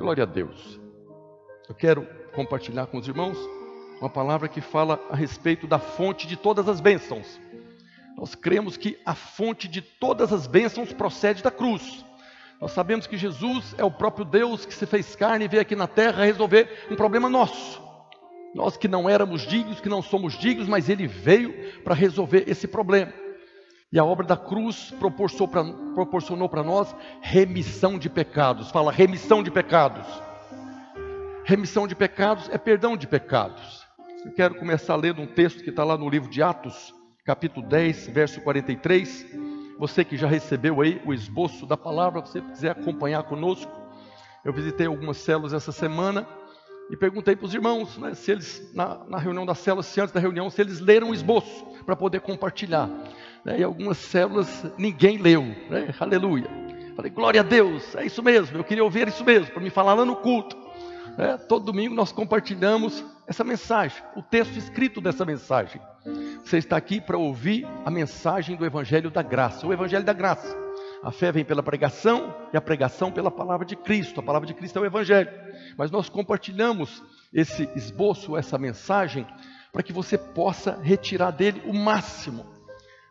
Glória a Deus. Eu quero compartilhar com os irmãos uma palavra que fala a respeito da fonte de todas as bênçãos. Nós cremos que a fonte de todas as bênçãos procede da cruz. Nós sabemos que Jesus é o próprio Deus que se fez carne e veio aqui na terra resolver um problema nosso. Nós que não éramos dignos, que não somos dignos, mas Ele veio para resolver esse problema. E a obra da cruz proporcionou para nós remissão de pecados. Fala, remissão de pecados. Remissão de pecados é perdão de pecados. Eu quero começar lendo um texto que está lá no livro de Atos, capítulo 10, verso 43. Você que já recebeu aí o esboço da palavra, você quiser acompanhar conosco. Eu visitei algumas células essa semana e perguntei para os irmãos, né, se eles, na, na reunião da célula, se antes da reunião, se eles leram o esboço para poder compartilhar. Né, e algumas células ninguém leu, né, aleluia. Falei, glória a Deus, é isso mesmo, eu queria ouvir isso mesmo, para me falar lá no culto. É, todo domingo nós compartilhamos essa mensagem, o texto escrito dessa mensagem. Você está aqui para ouvir a mensagem do Evangelho da Graça, o Evangelho da Graça. A fé vem pela pregação e a pregação pela palavra de Cristo. A palavra de Cristo é o Evangelho. Mas nós compartilhamos esse esboço, essa mensagem, para que você possa retirar dele o máximo.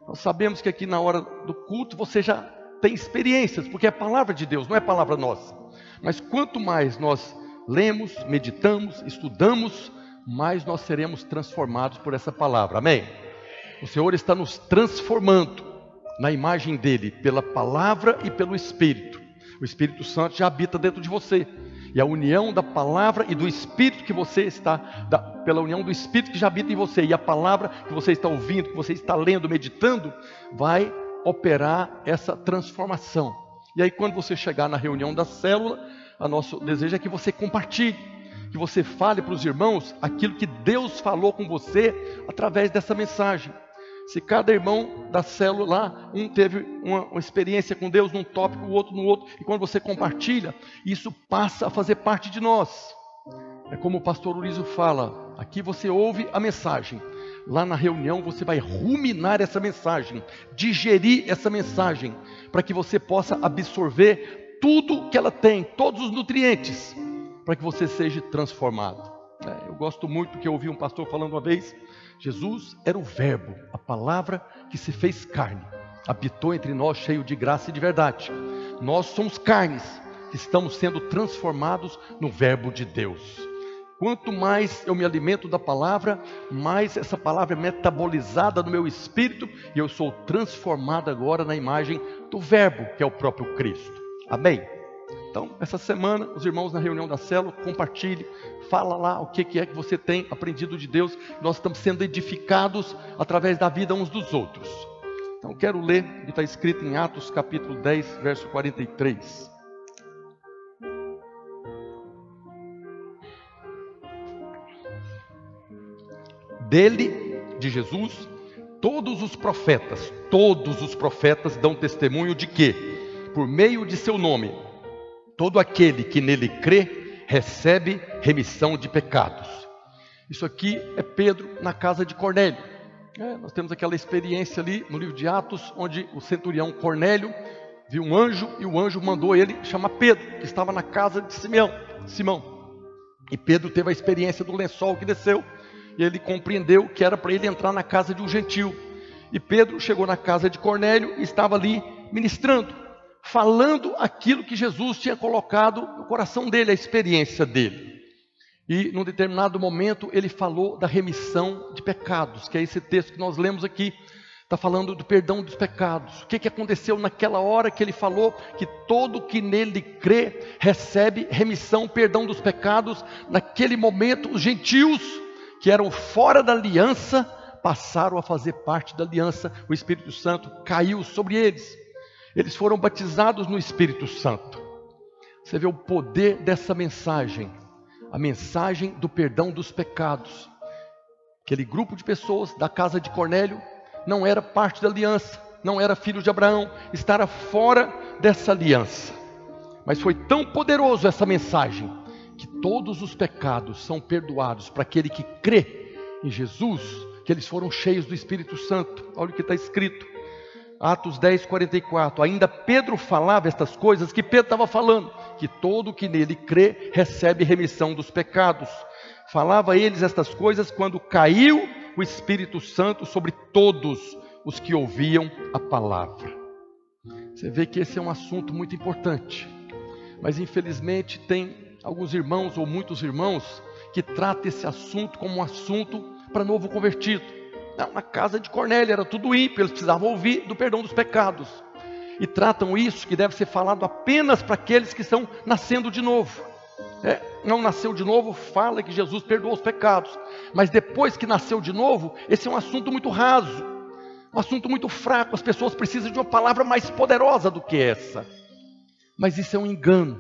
Nós sabemos que aqui na hora do culto você já tem experiências, porque é palavra de Deus, não é palavra nossa. Mas quanto mais nós lemos, meditamos, estudamos, mais nós seremos transformados por essa palavra. Amém? O Senhor está nos transformando na imagem dele, pela palavra e pelo Espírito. O Espírito Santo já habita dentro de você. E a união da palavra e do Espírito que você está, da, pela união do Espírito que já habita em você, e a palavra que você está ouvindo, que você está lendo, meditando, vai operar essa transformação. E aí, quando você chegar na reunião da célula, a nosso desejo é que você compartilhe, que você fale para os irmãos aquilo que Deus falou com você através dessa mensagem. Se cada irmão da célula lá, um teve uma, uma, experiência com Deus num tópico, o outro no outro, e quando você compartilha, isso passa a fazer parte de nós. É como o pastor Uliso fala: aqui você ouve a mensagem, lá na reunião você vai ruminar essa mensagem, digerir essa mensagem, para que você possa absorver tudo que ela tem, todos os nutrientes, para que você seja transformado. É, eu gosto muito que eu ouvi um pastor falando uma vez: Jesus era o Verbo, a palavra que se fez carne, habitou entre nós cheio de graça e de verdade. Nós somos carnes que estamos sendo transformados no Verbo de Deus. Quanto mais eu me alimento da palavra, mais essa palavra é metabolizada no meu espírito e eu sou transformado agora na imagem do Verbo, que é o próprio Cristo. Amém? Então, essa semana, os irmãos na reunião da célula, compartilhe, fala lá o que é que você tem aprendido de Deus. Nós estamos sendo edificados através da vida uns dos outros. Então, quero ler o que está escrito em Atos capítulo 10, verso 43. Dele, de Jesus, todos os profetas, todos os profetas dão testemunho de que por meio de seu nome, todo aquele que nele crê recebe remissão de pecados. Isso aqui é Pedro na casa de Cornélio. É, nós temos aquela experiência ali no livro de Atos, onde o centurião Cornélio viu um anjo e o anjo mandou ele chamar Pedro, que estava na casa de Simeão, Simão. E Pedro teve a experiência do lençol que desceu, e ele compreendeu que era para ele entrar na casa de um gentil. E Pedro chegou na casa de Cornélio e estava ali ministrando falando aquilo que Jesus tinha colocado no coração dele, a experiência dele. E num determinado momento ele falou da remissão de pecados, que é esse texto que nós lemos aqui. Está falando do perdão dos pecados. O que, que aconteceu naquela hora que ele falou que todo que nele crê recebe remissão, perdão dos pecados? Naquele momento, os gentios que eram fora da aliança passaram a fazer parte da aliança. O Espírito Santo caiu sobre eles eles foram batizados no Espírito Santo. Você vê o poder dessa mensagem, a mensagem do perdão dos pecados. Aquele grupo de pessoas da casa de Cornélio não era parte da aliança, não era filho de Abraão, estava fora dessa aliança. Mas foi tão poderoso essa mensagem que todos os pecados são perdoados para aquele que crê em Jesus, que eles foram cheios do Espírito Santo. Olha o que está escrito Atos 10, 44. Ainda Pedro falava estas coisas que Pedro estava falando, que todo que nele crê recebe remissão dos pecados. Falava eles estas coisas quando caiu o Espírito Santo sobre todos os que ouviam a palavra. Você vê que esse é um assunto muito importante, mas infelizmente tem alguns irmãos ou muitos irmãos que tratam esse assunto como um assunto para novo convertido. Na casa de Cornélio era tudo ímpio, eles precisavam ouvir do perdão dos pecados. E tratam isso que deve ser falado apenas para aqueles que estão nascendo de novo. É, não nasceu de novo, fala que Jesus perdoou os pecados. Mas depois que nasceu de novo, esse é um assunto muito raso, um assunto muito fraco. As pessoas precisam de uma palavra mais poderosa do que essa. Mas isso é um engano.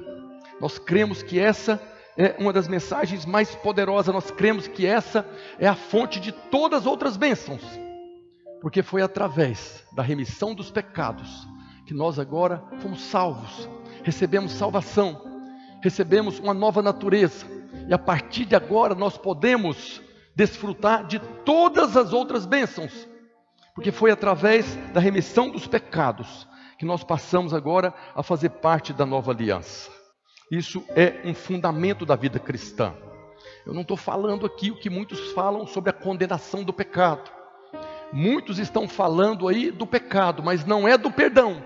Nós cremos que essa é uma das mensagens mais poderosas. Nós cremos que essa é a fonte de todas as outras bênçãos. Porque foi através da remissão dos pecados que nós agora fomos salvos, recebemos salvação recebemos uma nova natureza, e a partir de agora nós podemos desfrutar de todas as outras bênçãos, porque foi através da remissão dos pecados que nós passamos agora a fazer parte da nova aliança. Isso é um fundamento da vida cristã. Eu não estou falando aqui o que muitos falam sobre a condenação do pecado. Muitos estão falando aí do pecado, mas não é do perdão.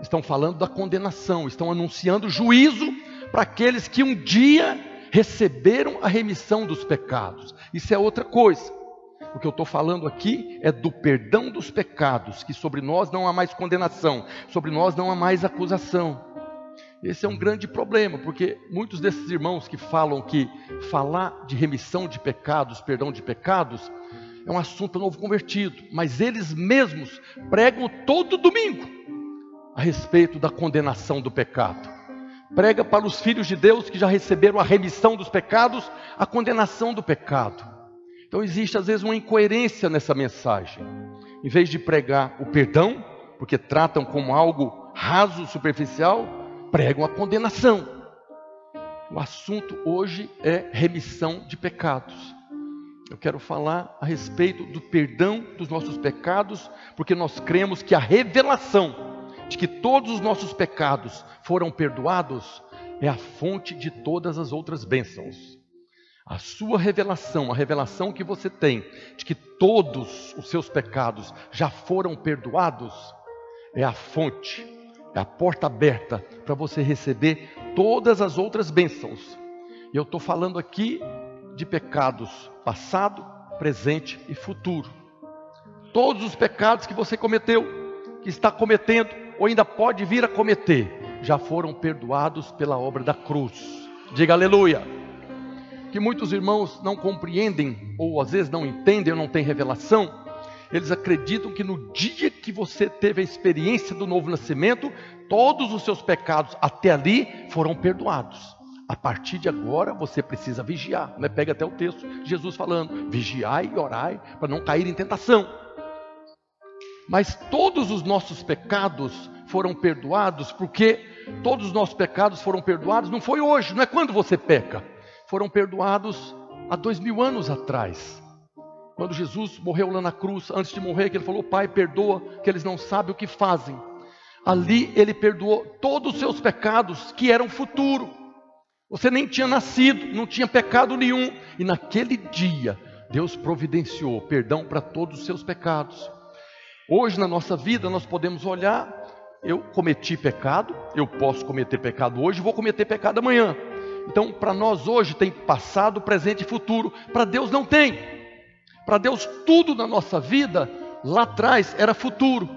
Estão falando da condenação, estão anunciando juízo para aqueles que um dia receberam a remissão dos pecados. Isso é outra coisa. O que eu estou falando aqui é do perdão dos pecados, que sobre nós não há mais condenação, sobre nós não há mais acusação. Esse é um grande problema, porque muitos desses irmãos que falam que falar de remissão de pecados, perdão de pecados, é um assunto novo convertido, mas eles mesmos pregam todo domingo a respeito da condenação do pecado prega para os filhos de Deus que já receberam a remissão dos pecados, a condenação do pecado. Então existe às vezes uma incoerência nessa mensagem. Em vez de pregar o perdão, porque tratam como algo raso, superficial, pregam a condenação. O assunto hoje é remissão de pecados. Eu quero falar a respeito do perdão dos nossos pecados, porque nós cremos que a revelação de que todos os nossos pecados foram perdoados é a fonte de todas as outras bênçãos. A sua revelação, a revelação que você tem de que todos os seus pecados já foram perdoados, é a fonte, é a porta aberta para você receber todas as outras bênçãos. E eu estou falando aqui de pecados passado, presente e futuro. Todos os pecados que você cometeu, que está cometendo, ou ainda pode vir a cometer, já foram perdoados pela obra da cruz. Diga aleluia. Que muitos irmãos não compreendem, ou às vezes não entendem, ou não têm revelação, eles acreditam que no dia que você teve a experiência do novo nascimento, todos os seus pecados até ali foram perdoados. A partir de agora você precisa vigiar. Né? Pega até o texto, Jesus falando: vigiai e orai para não cair em tentação. Mas todos os nossos pecados foram perdoados, porque todos os nossos pecados foram perdoados, não foi hoje, não é quando você peca, foram perdoados há dois mil anos atrás. Quando Jesus morreu lá na cruz, antes de morrer, que ele falou: Pai, perdoa, que eles não sabem o que fazem. Ali ele perdoou todos os seus pecados que eram futuro. Você nem tinha nascido, não tinha pecado nenhum, e naquele dia Deus providenciou perdão para todos os seus pecados. Hoje na nossa vida nós podemos olhar, eu cometi pecado, eu posso cometer pecado hoje, vou cometer pecado amanhã. Então, para nós hoje tem passado, presente e futuro. Para Deus não tem. Para Deus tudo na nossa vida lá atrás era futuro.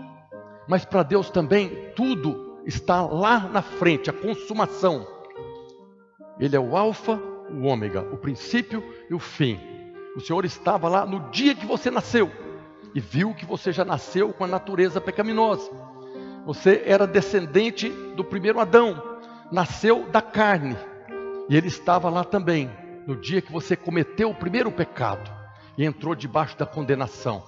Mas para Deus também tudo está lá na frente, a consumação. Ele é o alfa, o ômega, o princípio e o fim. O Senhor estava lá no dia que você nasceu e viu que você já nasceu com a natureza pecaminosa. Você era descendente do primeiro Adão, nasceu da carne, e ele estava lá também, no dia que você cometeu o primeiro pecado e entrou debaixo da condenação.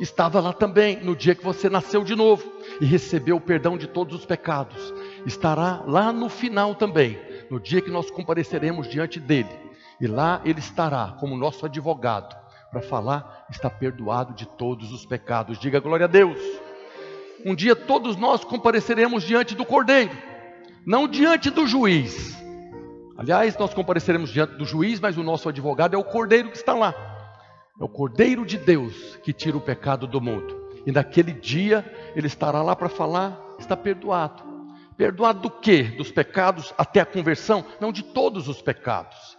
Estava lá também no dia que você nasceu de novo e recebeu o perdão de todos os pecados. Estará lá no final também, no dia que nós compareceremos diante dele. E lá ele estará como nosso advogado para falar, está perdoado de todos os pecados. Diga glória a Deus. um dia todos nós compareceremos diante do Cordeiro, não diante do juiz. Aliás, nós compareceremos diante do juiz, mas o nosso advogado é o Cordeiro que está lá. É o Cordeiro de Deus que tira o pecado do mundo. E naquele dia ele estará lá para falar: está perdoado. Perdoado do quê? Dos pecados até a conversão? Não de todos os pecados.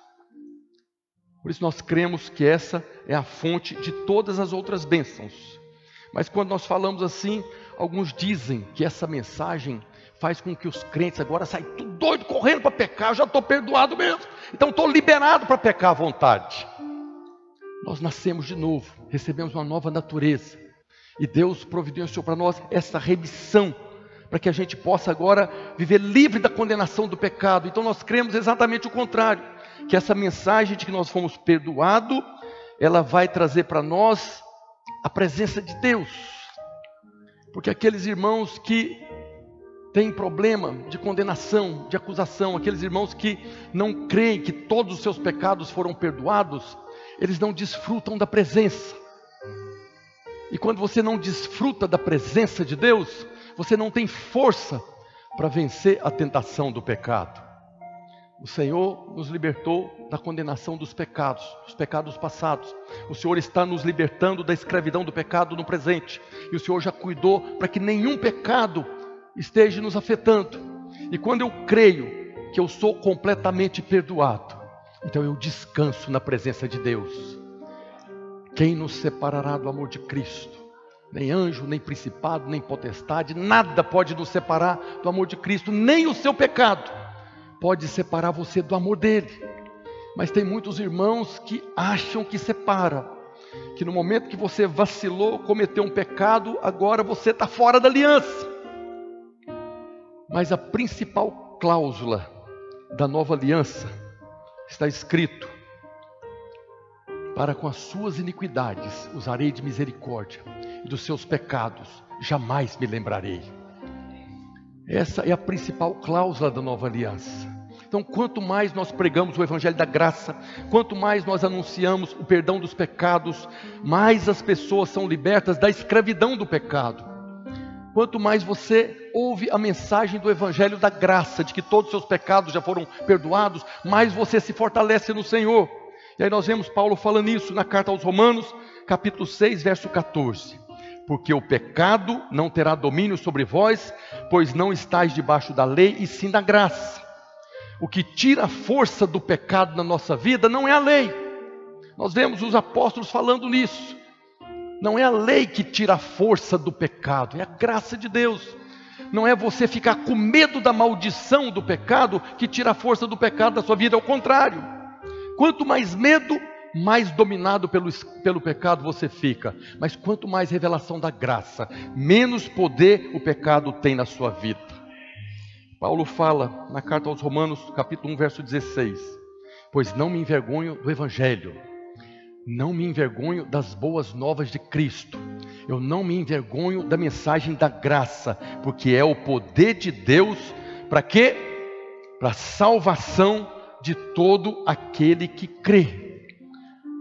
Por isso nós cremos que essa é a fonte de todas as outras bênçãos. Mas quando nós falamos assim, alguns dizem que essa mensagem faz com que os crentes agora saiam tudo doido correndo para pecar, eu já estou perdoado mesmo. Então estou liberado para pecar à vontade. Nós nascemos de novo, recebemos uma nova natureza. E Deus providenciou para nós essa remissão, para que a gente possa agora viver livre da condenação do pecado. Então nós cremos exatamente o contrário, que essa mensagem de que nós fomos perdoados, ela vai trazer para nós a presença de Deus. Porque aqueles irmãos que têm problema de condenação, de acusação, aqueles irmãos que não creem que todos os seus pecados foram perdoados, eles não desfrutam da presença. E quando você não desfruta da presença de Deus, você não tem força para vencer a tentação do pecado. O Senhor nos libertou da condenação dos pecados, dos pecados passados. O Senhor está nos libertando da escravidão do pecado no presente. E o Senhor já cuidou para que nenhum pecado esteja nos afetando. E quando eu creio que eu sou completamente perdoado, então eu descanso na presença de Deus. Quem nos separará do amor de Cristo? Nem anjo, nem principado, nem potestade, nada pode nos separar do amor de Cristo, nem o seu pecado pode separar você do amor dele. Mas tem muitos irmãos que acham que separa, que no momento que você vacilou, cometeu um pecado, agora você está fora da aliança. Mas a principal cláusula da nova aliança está escrito: para com as suas iniquidades usarei de misericórdia, e dos seus pecados jamais me lembrarei. Essa é a principal cláusula da nova aliança. Então, quanto mais nós pregamos o Evangelho da graça, quanto mais nós anunciamos o perdão dos pecados, mais as pessoas são libertas da escravidão do pecado. Quanto mais você ouve a mensagem do Evangelho da graça, de que todos os seus pecados já foram perdoados, mais você se fortalece no Senhor. E aí nós vemos Paulo falando isso na carta aos Romanos, capítulo 6, verso 14. Porque o pecado não terá domínio sobre vós, pois não estáis debaixo da lei, e sim da graça. O que tira a força do pecado na nossa vida não é a lei. Nós vemos os apóstolos falando nisso. Não é a lei que tira a força do pecado, é a graça de Deus. Não é você ficar com medo da maldição do pecado que tira a força do pecado da sua vida, é o contrário. Quanto mais medo, mais dominado pelo, pelo pecado você fica. Mas quanto mais revelação da graça, menos poder o pecado tem na sua vida. Paulo fala na carta aos Romanos, capítulo 1, verso 16: Pois não me envergonho do Evangelho, não me envergonho das boas novas de Cristo, eu não me envergonho da mensagem da graça, porque é o poder de Deus para quê? Para salvação de todo aquele que crê.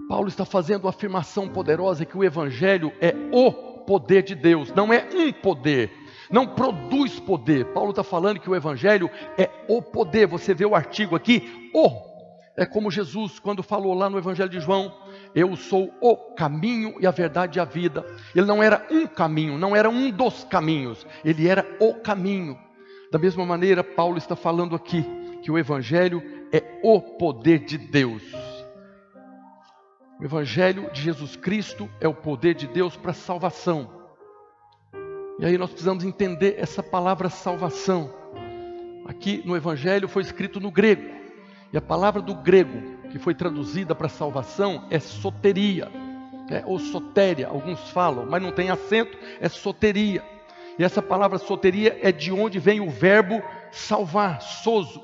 Paulo está fazendo uma afirmação poderosa que o Evangelho é o poder de Deus, não é um poder, não produz poder. Paulo está falando que o Evangelho é o poder. Você vê o artigo aqui, o. É como Jesus, quando falou lá no Evangelho de João: Eu sou o caminho e a verdade e a vida. Ele não era um caminho, não era um dos caminhos, ele era o caminho. Da mesma maneira, Paulo está falando aqui que o Evangelho é o poder de Deus. O Evangelho de Jesus Cristo é o poder de Deus para salvação. E aí nós precisamos entender essa palavra salvação. Aqui no Evangelho foi escrito no grego. E a palavra do grego que foi traduzida para salvação é soteria, é, ou sotéria, alguns falam, mas não tem acento, é soteria. E essa palavra soteria é de onde vem o verbo salvar, soso.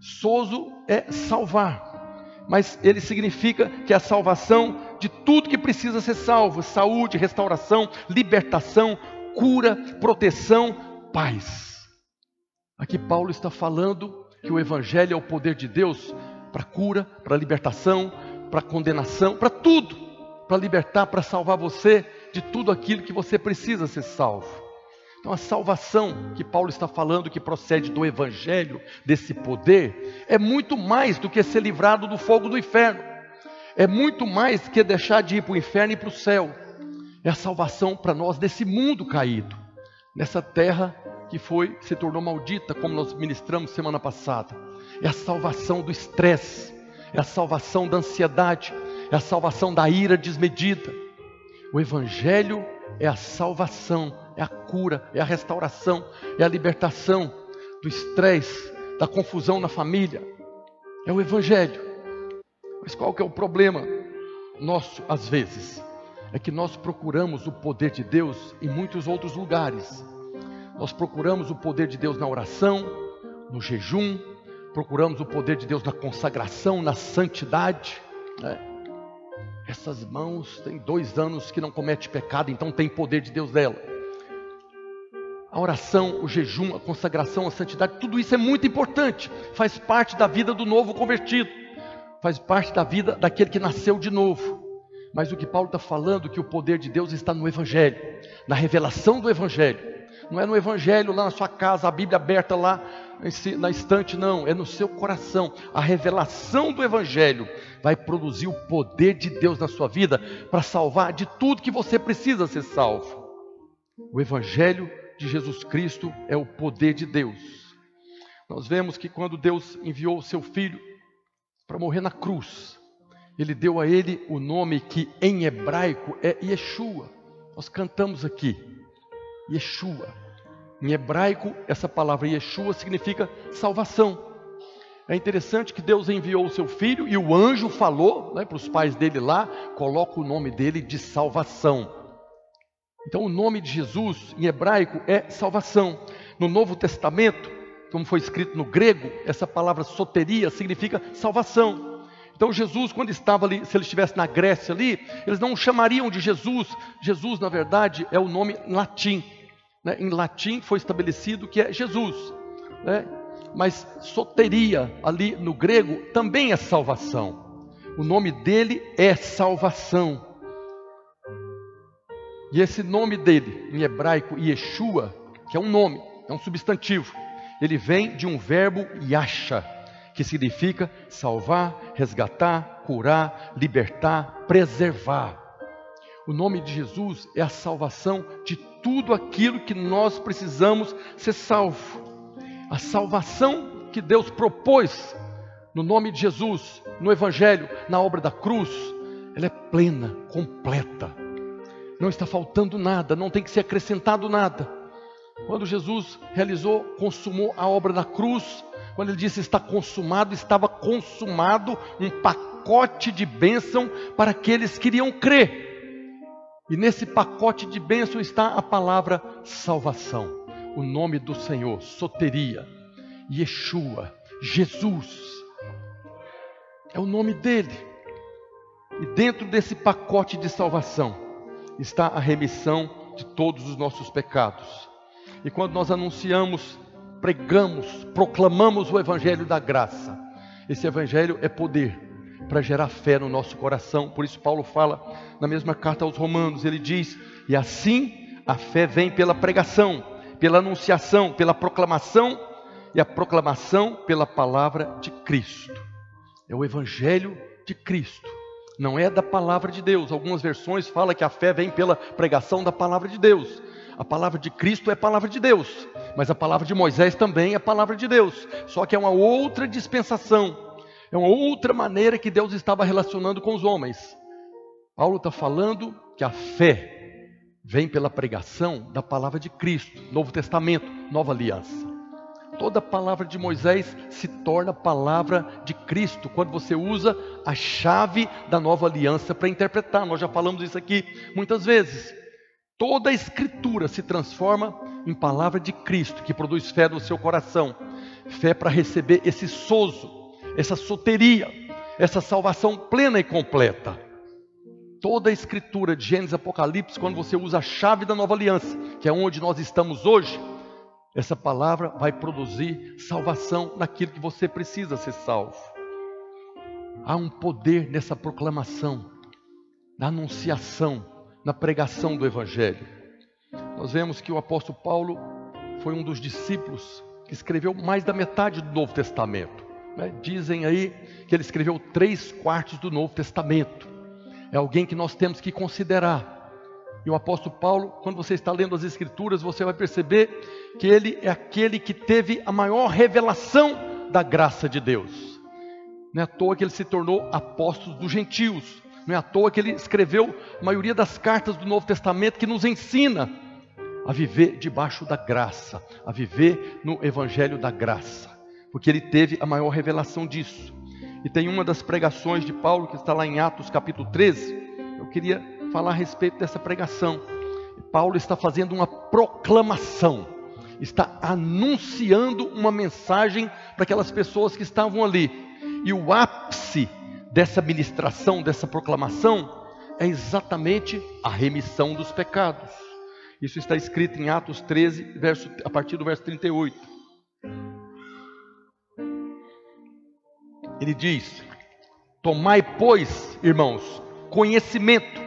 Soso é salvar, mas ele significa que é a salvação de tudo que precisa ser salvo: saúde, restauração, libertação, cura, proteção, paz. Aqui Paulo está falando que o Evangelho é o poder de Deus para cura, para libertação, para condenação, para tudo, para libertar, para salvar você de tudo aquilo que você precisa ser salvo. Então, a salvação que Paulo está falando, que procede do Evangelho, desse poder, é muito mais do que ser livrado do fogo do inferno, é muito mais que deixar de ir para o inferno e para o céu, é a salvação para nós desse mundo caído, nessa terra que foi, se tornou maldita, como nós ministramos semana passada, é a salvação do estresse, é a salvação da ansiedade, é a salvação da ira desmedida. O Evangelho é a salvação, é a cura, é a restauração, é a libertação do estresse, da confusão na família. É o Evangelho. Mas qual que é o problema nosso às vezes? É que nós procuramos o poder de Deus em muitos outros lugares. Nós procuramos o poder de Deus na oração, no jejum, procuramos o poder de Deus na consagração, na santidade. Né? Essas mãos têm dois anos que não comete pecado, então tem poder de Deus dela. A oração, o jejum, a consagração, a santidade, tudo isso é muito importante, faz parte da vida do novo convertido, faz parte da vida daquele que nasceu de novo. Mas o que Paulo está falando, que o poder de Deus está no Evangelho, na revelação do Evangelho. Não é no Evangelho lá na sua casa, a Bíblia aberta lá na estante, não, é no seu coração. A revelação do Evangelho vai produzir o poder de Deus na sua vida para salvar de tudo que você precisa ser salvo. O Evangelho de Jesus Cristo é o poder de Deus. Nós vemos que quando Deus enviou o seu filho para morrer na cruz, ele deu a ele o nome que em hebraico é Yeshua. Nós cantamos aqui, Yeshua. Em hebraico, essa palavra Yeshua significa salvação. É interessante que Deus enviou o seu filho e o anjo falou né, para os pais dele lá, coloca o nome dele de salvação. Então, o nome de Jesus em hebraico é salvação. No Novo Testamento, como foi escrito no grego, essa palavra soteria significa salvação. Então, Jesus, quando estava ali, se ele estivesse na Grécia ali, eles não o chamariam de Jesus. Jesus, na verdade, é o nome latim né, em latim foi estabelecido que é Jesus. Né? Mas soteria, ali no grego, também é salvação. O nome dele é salvação. E esse nome dele, em hebraico, Yeshua, que é um nome, é um substantivo, ele vem de um verbo yasha, que significa salvar, resgatar, curar, libertar, preservar. O nome de Jesus é a salvação de tudo aquilo que nós precisamos ser salvo. A salvação que Deus propôs no nome de Jesus, no Evangelho, na obra da cruz, ela é plena, completa. Não está faltando nada, não tem que ser acrescentado nada. Quando Jesus realizou, consumou a obra da cruz, quando ele disse está consumado, estava consumado um pacote de bênção para aqueles que iriam crer. E nesse pacote de bênção está a palavra salvação, o nome do Senhor, soteria, Yeshua, Jesus. É o nome dele. E dentro desse pacote de salvação está a remissão de todos os nossos pecados. E quando nós anunciamos, pregamos, proclamamos o evangelho da graça, esse evangelho é poder para gerar fé no nosso coração. Por isso Paulo fala na mesma carta aos Romanos, ele diz: "E assim a fé vem pela pregação, pela anunciação, pela proclamação e a proclamação pela palavra de Cristo". É o evangelho de Cristo. Não é da palavra de Deus. Algumas versões falam que a fé vem pela pregação da palavra de Deus. A palavra de Cristo é palavra de Deus, mas a palavra de Moisés também é palavra de Deus. Só que é uma outra dispensação é uma outra maneira que Deus estava relacionando com os homens. Paulo está falando que a fé vem pela pregação da palavra de Cristo, Novo Testamento, Nova Aliança. Toda palavra de Moisés se torna palavra de Cristo quando você usa a chave da nova aliança para interpretar. Nós já falamos isso aqui muitas vezes. Toda a escritura se transforma em palavra de Cristo, que produz fé no seu coração. Fé para receber esse sozo essa soteria, essa salvação plena e completa. Toda a escritura de Gênesis Apocalipse, quando você usa a chave da nova aliança, que é onde nós estamos hoje, essa palavra vai produzir salvação naquilo que você precisa ser salvo. Há um poder nessa proclamação, na anunciação, na pregação do Evangelho. nós vemos que o apóstolo Paulo foi um dos discípulos que escreveu mais da metade do Novo Testamento. Né? Dizem aí que ele escreveu três quartos do Novo Testamento. É alguém que nós temos que considerar. E o apóstolo Paulo, quando você está lendo as Escrituras, você vai perceber que ele é aquele que teve a maior revelação da graça de Deus. Não é à toa que ele se tornou apóstolo dos gentios. Não é à toa que ele escreveu a maioria das cartas do Novo Testamento que nos ensina a viver debaixo da graça, a viver no evangelho da graça, porque ele teve a maior revelação disso. E tem uma das pregações de Paulo que está lá em Atos capítulo 13. Eu queria falar a respeito dessa pregação. Paulo está fazendo uma proclamação, está anunciando uma mensagem para aquelas pessoas que estavam ali. E o ápice dessa ministração, dessa proclamação, é exatamente a remissão dos pecados. Isso está escrito em Atos 13, verso, a partir do verso 38. Ele diz: Tomai, pois, irmãos, conhecimento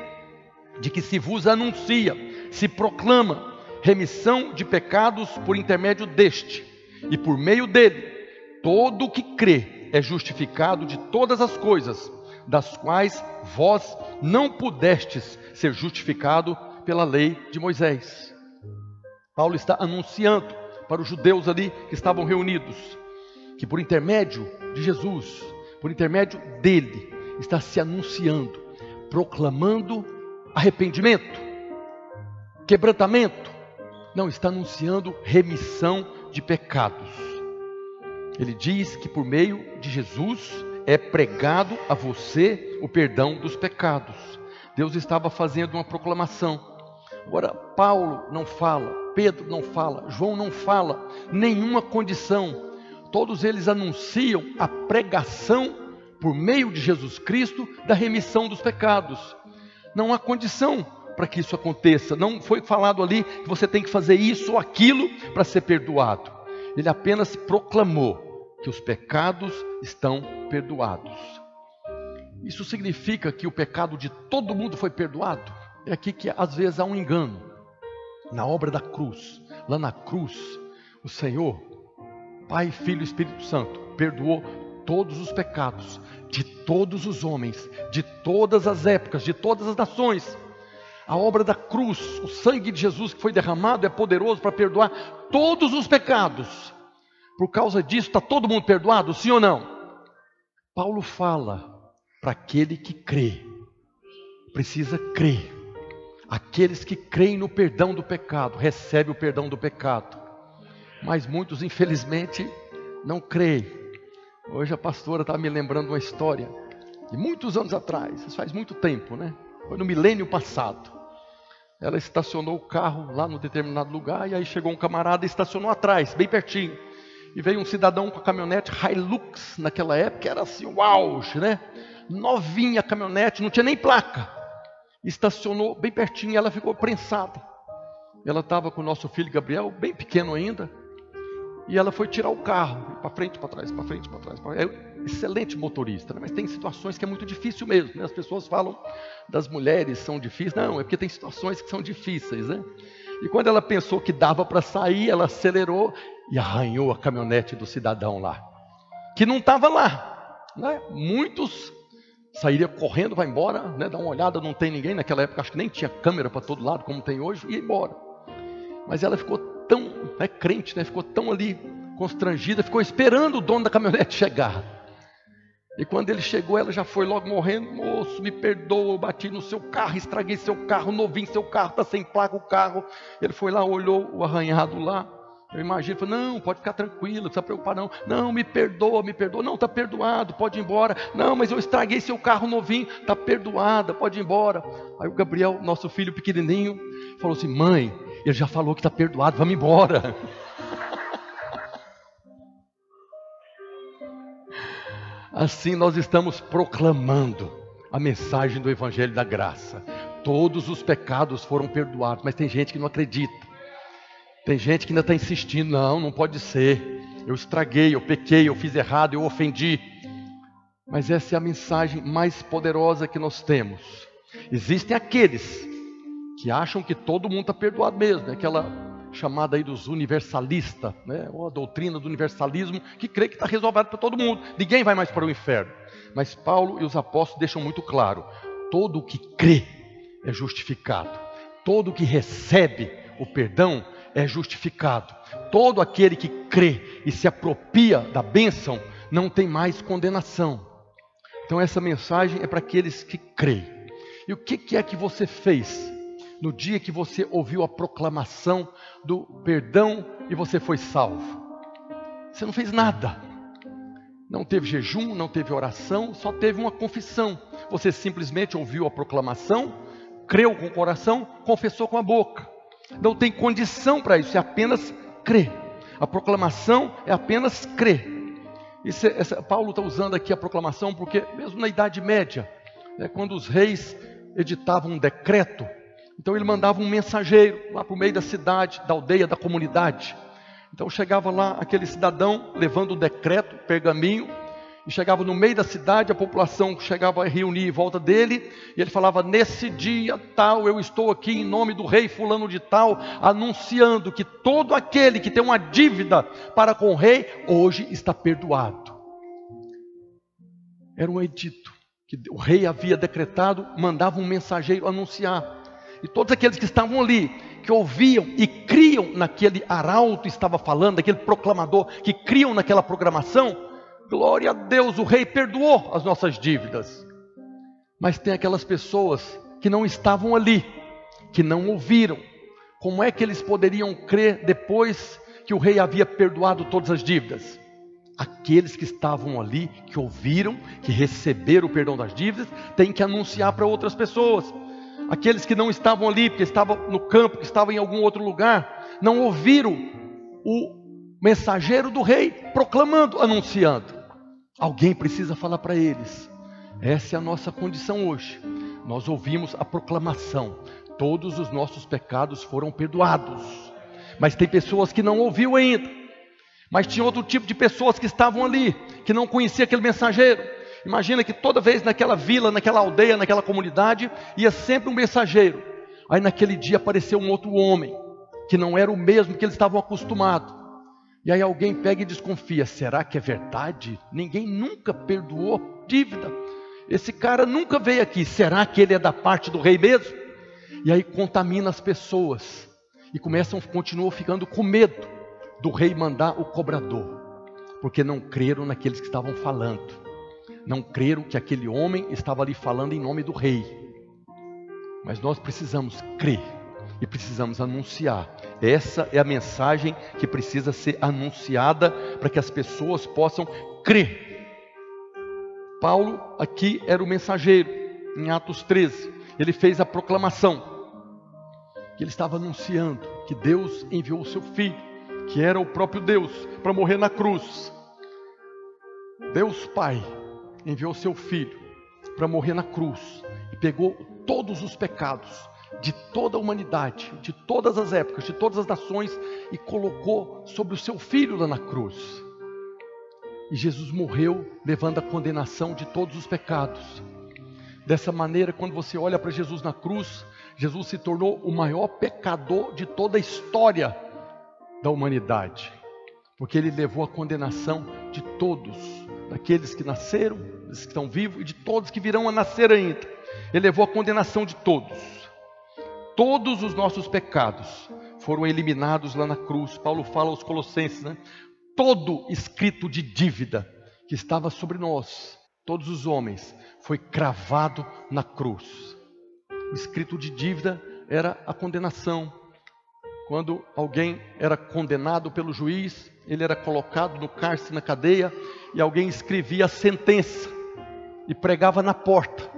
de que se vos anuncia, se proclama remissão de pecados por intermédio deste, e por meio dele, todo o que crê é justificado de todas as coisas, das quais vós não pudestes ser justificado pela lei de Moisés. Paulo está anunciando para os judeus ali que estavam reunidos que por intermédio de Jesus, por intermédio dele, está se anunciando, proclamando arrependimento, quebrantamento, não, está anunciando remissão de pecados. Ele diz que por meio de Jesus é pregado a você o perdão dos pecados. Deus estava fazendo uma proclamação. Agora, Paulo não fala, Pedro não fala, João não fala, nenhuma condição. Todos eles anunciam a pregação por meio de Jesus Cristo da remissão dos pecados. Não há condição para que isso aconteça. Não foi falado ali que você tem que fazer isso ou aquilo para ser perdoado. Ele apenas proclamou que os pecados estão perdoados. Isso significa que o pecado de todo mundo foi perdoado? É aqui que às vezes há um engano. Na obra da cruz, lá na cruz, o Senhor, Pai, Filho e Espírito Santo, perdoou todos os pecados de todos os homens, de todas as épocas, de todas as nações. A obra da cruz, o sangue de Jesus que foi derramado é poderoso para perdoar todos os pecados. Por causa disso, está todo mundo perdoado, sim ou não? Paulo fala para aquele que crê, precisa crer. Aqueles que creem no perdão do pecado, recebem o perdão do pecado. Mas muitos, infelizmente, não creem. Hoje a pastora está me lembrando uma história de muitos anos atrás, isso faz muito tempo, né? Foi no milênio passado. Ela estacionou o carro lá no determinado lugar e aí chegou um camarada e estacionou atrás, bem pertinho. E veio um cidadão com a caminhonete Hilux, naquela época era assim, o auge, né? Novinha a caminhonete, não tinha nem placa estacionou bem pertinho e ela ficou prensada. Ela estava com o nosso filho Gabriel, bem pequeno ainda, e ela foi tirar o carro, para frente, para trás, para frente, para trás. Pra... É um excelente motorista, né? mas tem situações que é muito difícil mesmo. Né? As pessoas falam das mulheres são difíceis, não, é porque tem situações que são difíceis, né? E quando ela pensou que dava para sair, ela acelerou e arranhou a caminhonete do cidadão lá, que não estava lá. Né? Muitos sairia correndo, vai embora, né, dá uma olhada, não tem ninguém. Naquela época acho que nem tinha câmera para todo lado, como tem hoje, e ia embora. Mas ela ficou tão, é crente, né, ficou tão ali constrangida, ficou esperando o dono da caminhonete chegar. E quando ele chegou, ela já foi logo morrendo. Moço, me perdoa, eu bati no seu carro, estraguei seu carro, novinho seu carro, está sem placa o carro. Ele foi lá, olhou o arranhado lá. Eu imagino, não, pode ficar tranquilo, não precisa preocupar não. Não, me perdoa, me perdoa. Não, está perdoado, pode ir embora. Não, mas eu estraguei seu carro novinho, está perdoada, pode ir embora. Aí o Gabriel, nosso filho pequenininho, falou assim, mãe, ele já falou que está perdoado, vamos embora. Assim nós estamos proclamando a mensagem do Evangelho da Graça. Todos os pecados foram perdoados, mas tem gente que não acredita. Tem gente que ainda está insistindo, não, não pode ser. Eu estraguei, eu pequei, eu fiz errado, eu ofendi. Mas essa é a mensagem mais poderosa que nós temos. Existem aqueles que acham que todo mundo está perdoado mesmo, né? aquela chamada aí dos universalistas, né? ou a doutrina do universalismo, que crê que está resolvido para todo mundo, ninguém vai mais para o inferno. Mas Paulo e os apóstolos deixam muito claro: todo o que crê é justificado, todo o que recebe o perdão é justificado, todo aquele que crê e se apropria da bênção não tem mais condenação. Então, essa mensagem é para aqueles que creem. E o que, que é que você fez no dia que você ouviu a proclamação do perdão e você foi salvo? Você não fez nada. Não teve jejum, não teve oração, só teve uma confissão. Você simplesmente ouviu a proclamação, creu com o coração, confessou com a boca. Não tem condição para isso, é apenas crer. A proclamação é apenas crer. É, essa, Paulo está usando aqui a proclamação porque, mesmo na Idade Média, né, quando os reis editavam um decreto, então ele mandava um mensageiro lá para o meio da cidade, da aldeia, da comunidade. Então chegava lá aquele cidadão levando o decreto, pergaminho, e chegava no meio da cidade, a população chegava a reunir em volta dele, e ele falava: Nesse dia tal, eu estou aqui em nome do rei Fulano de Tal, anunciando que todo aquele que tem uma dívida para com o rei, hoje está perdoado. Era um edito que o rei havia decretado, mandava um mensageiro anunciar. E todos aqueles que estavam ali, que ouviam e criam naquele arauto estava falando, aquele proclamador, que criam naquela programação, Glória a Deus, o rei perdoou as nossas dívidas. Mas tem aquelas pessoas que não estavam ali, que não ouviram. Como é que eles poderiam crer depois que o rei havia perdoado todas as dívidas? Aqueles que estavam ali, que ouviram, que receberam o perdão das dívidas, têm que anunciar para outras pessoas. Aqueles que não estavam ali, porque estavam no campo, que estavam em algum outro lugar, não ouviram o mensageiro do rei proclamando, anunciando. Alguém precisa falar para eles. Essa é a nossa condição hoje. Nós ouvimos a proclamação: todos os nossos pecados foram perdoados. Mas tem pessoas que não ouviu ainda. Mas tinha outro tipo de pessoas que estavam ali, que não conhecia aquele mensageiro. Imagina que toda vez naquela vila, naquela aldeia, naquela comunidade, ia sempre um mensageiro. Aí naquele dia apareceu um outro homem, que não era o mesmo que eles estavam acostumados. E aí alguém pega e desconfia: será que é verdade? Ninguém nunca perdoou dívida. Esse cara nunca veio aqui. Será que ele é da parte do rei mesmo? E aí contamina as pessoas e começam, continuam ficando com medo do rei mandar o cobrador, porque não creram naqueles que estavam falando, não creram que aquele homem estava ali falando em nome do rei. Mas nós precisamos crer e precisamos anunciar. Essa é a mensagem que precisa ser anunciada para que as pessoas possam crer. Paulo aqui era o mensageiro, em Atos 13. Ele fez a proclamação que ele estava anunciando que Deus enviou o seu filho, que era o próprio Deus, para morrer na cruz. Deus Pai enviou seu filho para morrer na cruz e pegou todos os pecados de toda a humanidade, de todas as épocas, de todas as nações e colocou sobre o seu filho lá na cruz. E Jesus morreu levando a condenação de todos os pecados. Dessa maneira, quando você olha para Jesus na cruz, Jesus se tornou o maior pecador de toda a história da humanidade, porque ele levou a condenação de todos, daqueles que nasceram, dos que estão vivos e de todos que virão a nascer ainda. Ele levou a condenação de todos todos os nossos pecados foram eliminados lá na cruz. Paulo fala aos Colossenses, né? Todo escrito de dívida que estava sobre nós, todos os homens, foi cravado na cruz. O escrito de dívida era a condenação. Quando alguém era condenado pelo juiz, ele era colocado no cárcere, na cadeia, e alguém escrevia a sentença e pregava na porta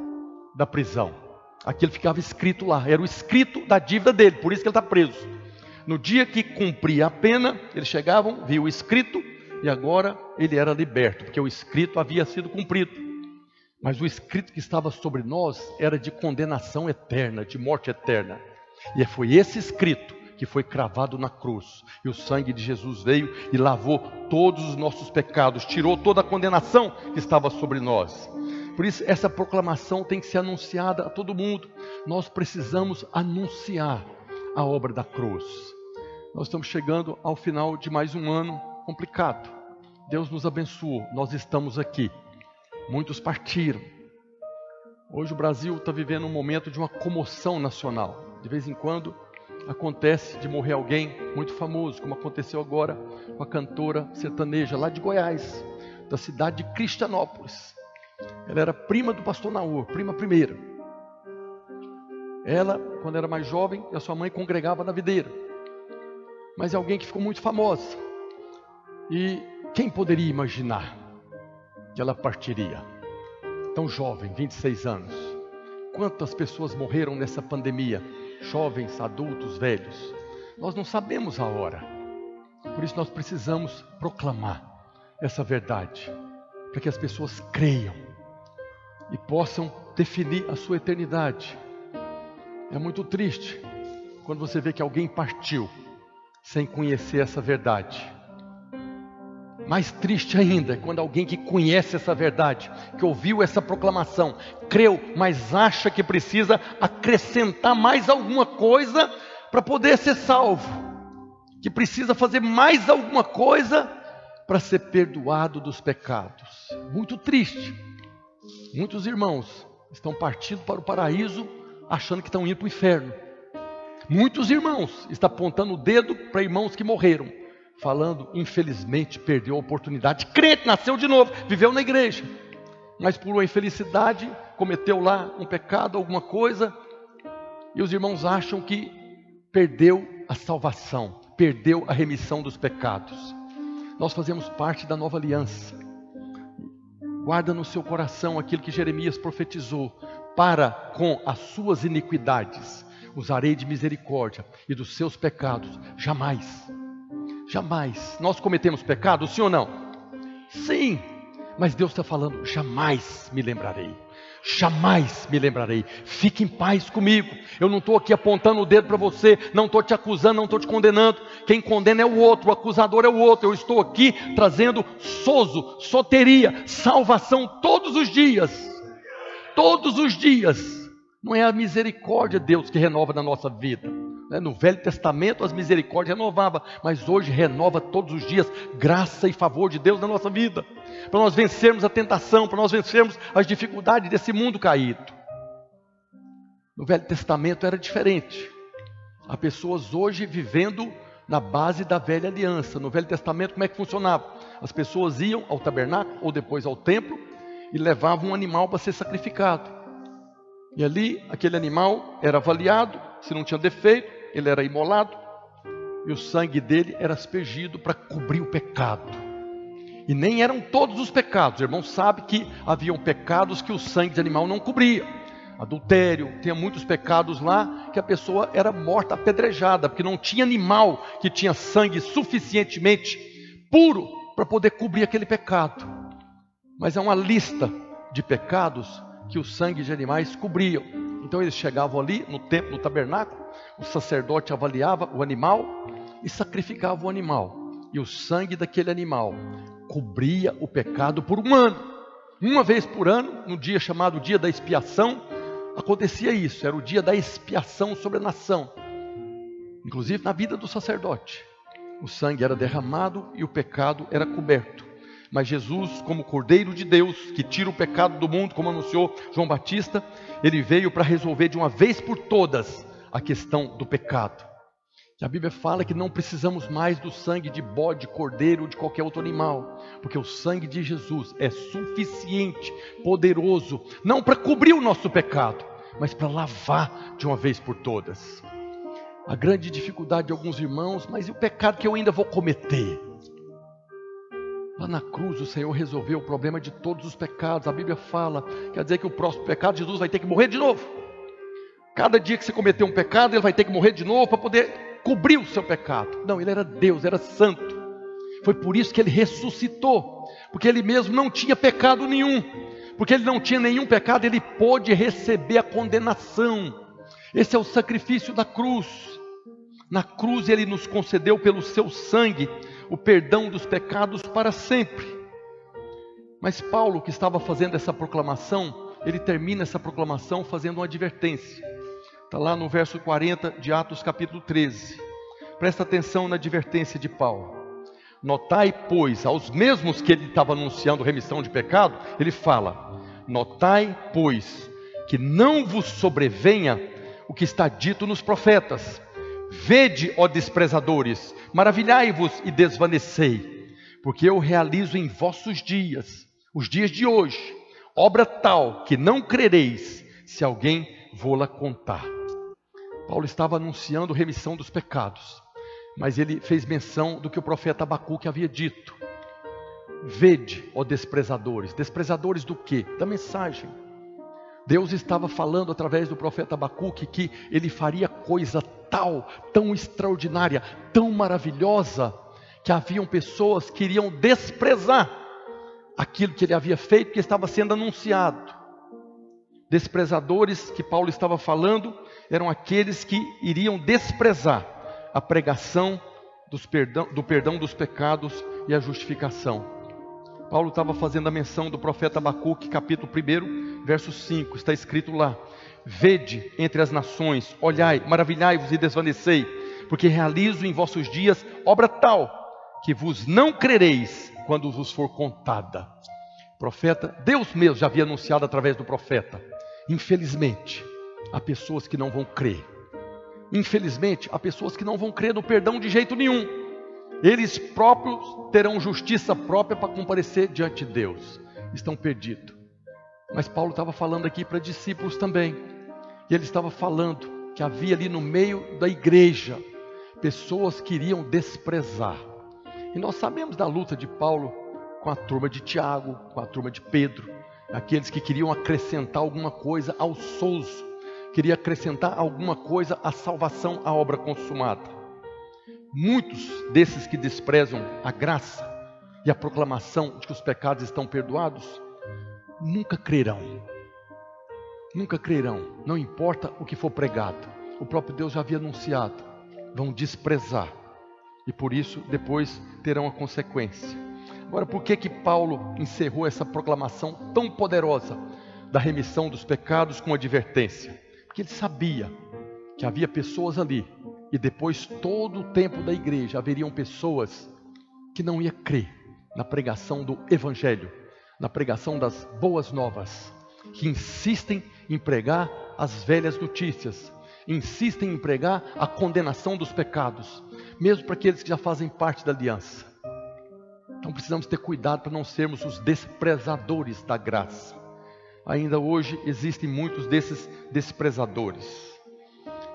da prisão. Aquilo ficava escrito lá, era o escrito da dívida dele, por isso que ele está preso. No dia que cumpria a pena, eles chegavam, viam o escrito e agora ele era liberto, porque o escrito havia sido cumprido. Mas o escrito que estava sobre nós era de condenação eterna, de morte eterna. E foi esse escrito que foi cravado na cruz. E o sangue de Jesus veio e lavou todos os nossos pecados, tirou toda a condenação que estava sobre nós. Por isso, essa proclamação tem que ser anunciada a todo mundo. Nós precisamos anunciar a obra da cruz. Nós estamos chegando ao final de mais um ano complicado. Deus nos abençoou, nós estamos aqui. Muitos partiram. Hoje o Brasil está vivendo um momento de uma comoção nacional. De vez em quando acontece de morrer alguém muito famoso, como aconteceu agora com a cantora sertaneja lá de Goiás, da cidade de Cristianópolis. Ela era prima do pastor Naur, prima primeira. Ela, quando era mais jovem, e a sua mãe congregava na videira. Mas é alguém que ficou muito famosa. E quem poderia imaginar que ela partiria? Tão jovem, 26 anos. Quantas pessoas morreram nessa pandemia? Jovens, adultos, velhos. Nós não sabemos a hora. Por isso nós precisamos proclamar essa verdade, para que as pessoas creiam e possam definir a sua eternidade. É muito triste quando você vê que alguém partiu sem conhecer essa verdade. Mais triste ainda é quando alguém que conhece essa verdade, que ouviu essa proclamação, creu, mas acha que precisa acrescentar mais alguma coisa para poder ser salvo, que precisa fazer mais alguma coisa para ser perdoado dos pecados. Muito triste. Muitos irmãos estão partindo para o paraíso achando que estão indo para o inferno. Muitos irmãos estão apontando o dedo para irmãos que morreram, falando, infelizmente, perdeu a oportunidade. Crente, nasceu de novo, viveu na igreja, mas por uma infelicidade cometeu lá um pecado, alguma coisa, e os irmãos acham que perdeu a salvação, perdeu a remissão dos pecados. Nós fazemos parte da nova aliança. Guarda no seu coração aquilo que Jeremias profetizou: para com as suas iniquidades usarei de misericórdia e dos seus pecados jamais. Jamais. Nós cometemos pecado, sim ou não? Sim. Mas Deus está falando: jamais me lembrarei. Jamais me lembrarei. Fique em paz comigo. Eu não estou aqui apontando o dedo para você, não estou te acusando, não estou te condenando. Quem condena é o outro, o acusador é o outro. Eu estou aqui trazendo sozo, soteria, salvação todos os dias. Todos os dias. Não é a misericórdia de Deus que renova na nossa vida. Né? No Velho Testamento as misericórdias renovavam, mas hoje renova todos os dias graça e favor de Deus na nossa vida para nós vencermos a tentação, para nós vencermos as dificuldades desse mundo caído. No Velho Testamento era diferente. Há pessoas hoje vivendo na base da velha aliança. No Velho Testamento, como é que funcionava? As pessoas iam ao tabernáculo ou depois ao templo e levavam um animal para ser sacrificado. E ali, aquele animal era avaliado, se não tinha defeito, ele era imolado, e o sangue dele era aspergido para cobrir o pecado. E nem eram todos os pecados. O irmão sabe que haviam pecados que o sangue de animal não cobria. Adultério, tinha muitos pecados lá que a pessoa era morta apedrejada, porque não tinha animal que tinha sangue suficientemente puro para poder cobrir aquele pecado. Mas é uma lista de pecados que o sangue de animais cobriam. Então eles chegavam ali no templo, no tabernáculo, o sacerdote avaliava o animal e sacrificava o animal. E o sangue daquele animal cobria o pecado por um ano. Uma vez por ano, no dia chamado Dia da Expiação, acontecia isso, era o dia da expiação sobre a nação, inclusive na vida do sacerdote. O sangue era derramado e o pecado era coberto. Mas Jesus, como Cordeiro de Deus, que tira o pecado do mundo, como anunciou João Batista, ele veio para resolver de uma vez por todas a questão do pecado. Que a Bíblia fala que não precisamos mais do sangue de bode, cordeiro ou de qualquer outro animal, porque o sangue de Jesus é suficiente, poderoso, não para cobrir o nosso pecado, mas para lavar de uma vez por todas. A grande dificuldade de alguns irmãos, mas e o pecado que eu ainda vou cometer? Lá na cruz o Senhor resolveu o problema de todos os pecados. A Bíblia fala, quer dizer que o próximo pecado Jesus vai ter que morrer de novo. Cada dia que você cometer um pecado, ele vai ter que morrer de novo para poder cobriu o seu pecado. Não, ele era Deus, era santo. Foi por isso que ele ressuscitou, porque ele mesmo não tinha pecado nenhum. Porque ele não tinha nenhum pecado, ele pôde receber a condenação. Esse é o sacrifício da cruz. Na cruz ele nos concedeu pelo seu sangue o perdão dos pecados para sempre. Mas Paulo, que estava fazendo essa proclamação, ele termina essa proclamação fazendo uma advertência. Está lá no verso 40 de Atos capítulo 13. Presta atenção na advertência de Paulo. Notai, pois, aos mesmos que ele estava anunciando remissão de pecado, ele fala: Notai, pois, que não vos sobrevenha o que está dito nos profetas. Vede, ó desprezadores, maravilhai-vos e desvanecei, porque eu realizo em vossos dias, os dias de hoje, obra tal que não crereis se alguém vô-la contar. Paulo estava anunciando remissão dos pecados, mas ele fez menção do que o profeta Abacuque havia dito. Vede, ó desprezadores, desprezadores do que? Da mensagem. Deus estava falando através do profeta Abacuque que ele faria coisa tal, tão extraordinária, tão maravilhosa, que haviam pessoas que iriam desprezar aquilo que ele havia feito, que estava sendo anunciado. Desprezadores que Paulo estava falando eram aqueles que iriam desprezar a pregação perdão, do perdão dos pecados e a justificação. Paulo estava fazendo a menção do profeta Abacuque, capítulo 1, verso 5, está escrito lá: Vede entre as nações, olhai, maravilhai-vos e desvanecei, porque realizo em vossos dias obra tal que vos não crereis quando vos for contada. Profeta, Deus mesmo já havia anunciado através do profeta. Infelizmente, há pessoas que não vão crer. Infelizmente, há pessoas que não vão crer no perdão de jeito nenhum. Eles próprios terão justiça própria para comparecer diante de Deus. Estão perdidos. Mas Paulo estava falando aqui para discípulos também. E ele estava falando que havia ali no meio da igreja pessoas que iriam desprezar. E nós sabemos da luta de Paulo com a turma de Tiago, com a turma de Pedro, aqueles que queriam acrescentar alguma coisa ao souzo, queria acrescentar alguma coisa à salvação, à obra consumada. Muitos desses que desprezam a graça e a proclamação de que os pecados estão perdoados, nunca crerão. Nunca crerão, não importa o que for pregado. O próprio Deus já havia anunciado. Vão desprezar. E por isso depois terão a consequência. Agora, por que que Paulo encerrou essa proclamação tão poderosa da remissão dos pecados com advertência? Porque ele sabia que havia pessoas ali e depois todo o tempo da igreja haveriam pessoas que não iam crer na pregação do evangelho, na pregação das boas novas, que insistem em pregar as velhas notícias, insistem em pregar a condenação dos pecados, mesmo para aqueles que já fazem parte da aliança. Então precisamos ter cuidado para não sermos os desprezadores da graça. Ainda hoje existem muitos desses desprezadores.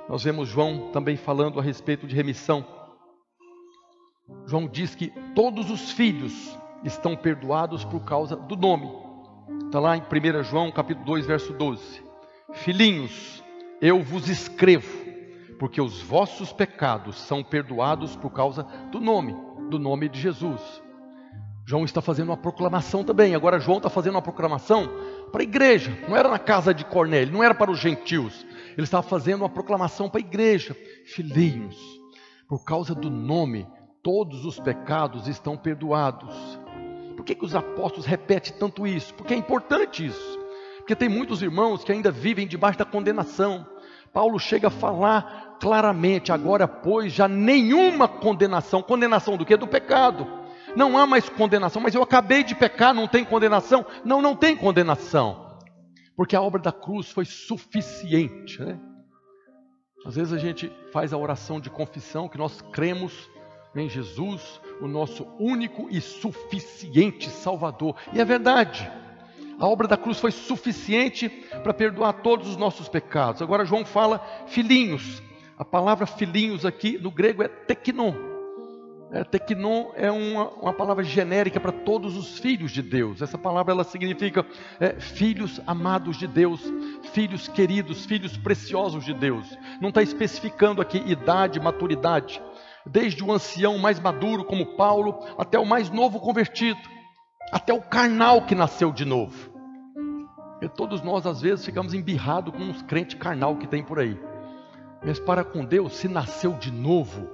Nós vemos João também falando a respeito de remissão. João diz que todos os filhos estão perdoados por causa do nome. Está lá em 1 João capítulo 2, verso 12. Filhinhos, eu vos escrevo, porque os vossos pecados são perdoados por causa do nome, do nome de Jesus. João está fazendo uma proclamação também. Agora João está fazendo uma proclamação para a igreja. Não era na casa de Cornélio, não era para os gentios. Ele estava fazendo uma proclamação para a igreja. Filhinhos, por causa do nome, todos os pecados estão perdoados. Por que, que os apóstolos repetem tanto isso? Porque é importante isso. Porque tem muitos irmãos que ainda vivem debaixo da condenação. Paulo chega a falar claramente, agora pois já nenhuma condenação, condenação do que? Do pecado. Não há mais condenação, mas eu acabei de pecar, não tem condenação? Não, não tem condenação. Porque a obra da cruz foi suficiente, né? Às vezes a gente faz a oração de confissão que nós cremos em Jesus, o nosso único e suficiente Salvador. E é verdade. A obra da cruz foi suficiente para perdoar todos os nossos pecados. Agora João fala filhinhos. A palavra filhinhos aqui no grego é teknon. É, teknon é uma, uma palavra genérica para todos os filhos de Deus. Essa palavra ela significa é, filhos amados de Deus, filhos queridos, filhos preciosos de Deus. Não está especificando aqui idade, maturidade. Desde o ancião mais maduro, como Paulo, até o mais novo convertido até o carnal que nasceu de novo. E todos nós, às vezes, ficamos embirrados com uns crentes carnal que tem por aí. Mas para com Deus, se nasceu de novo,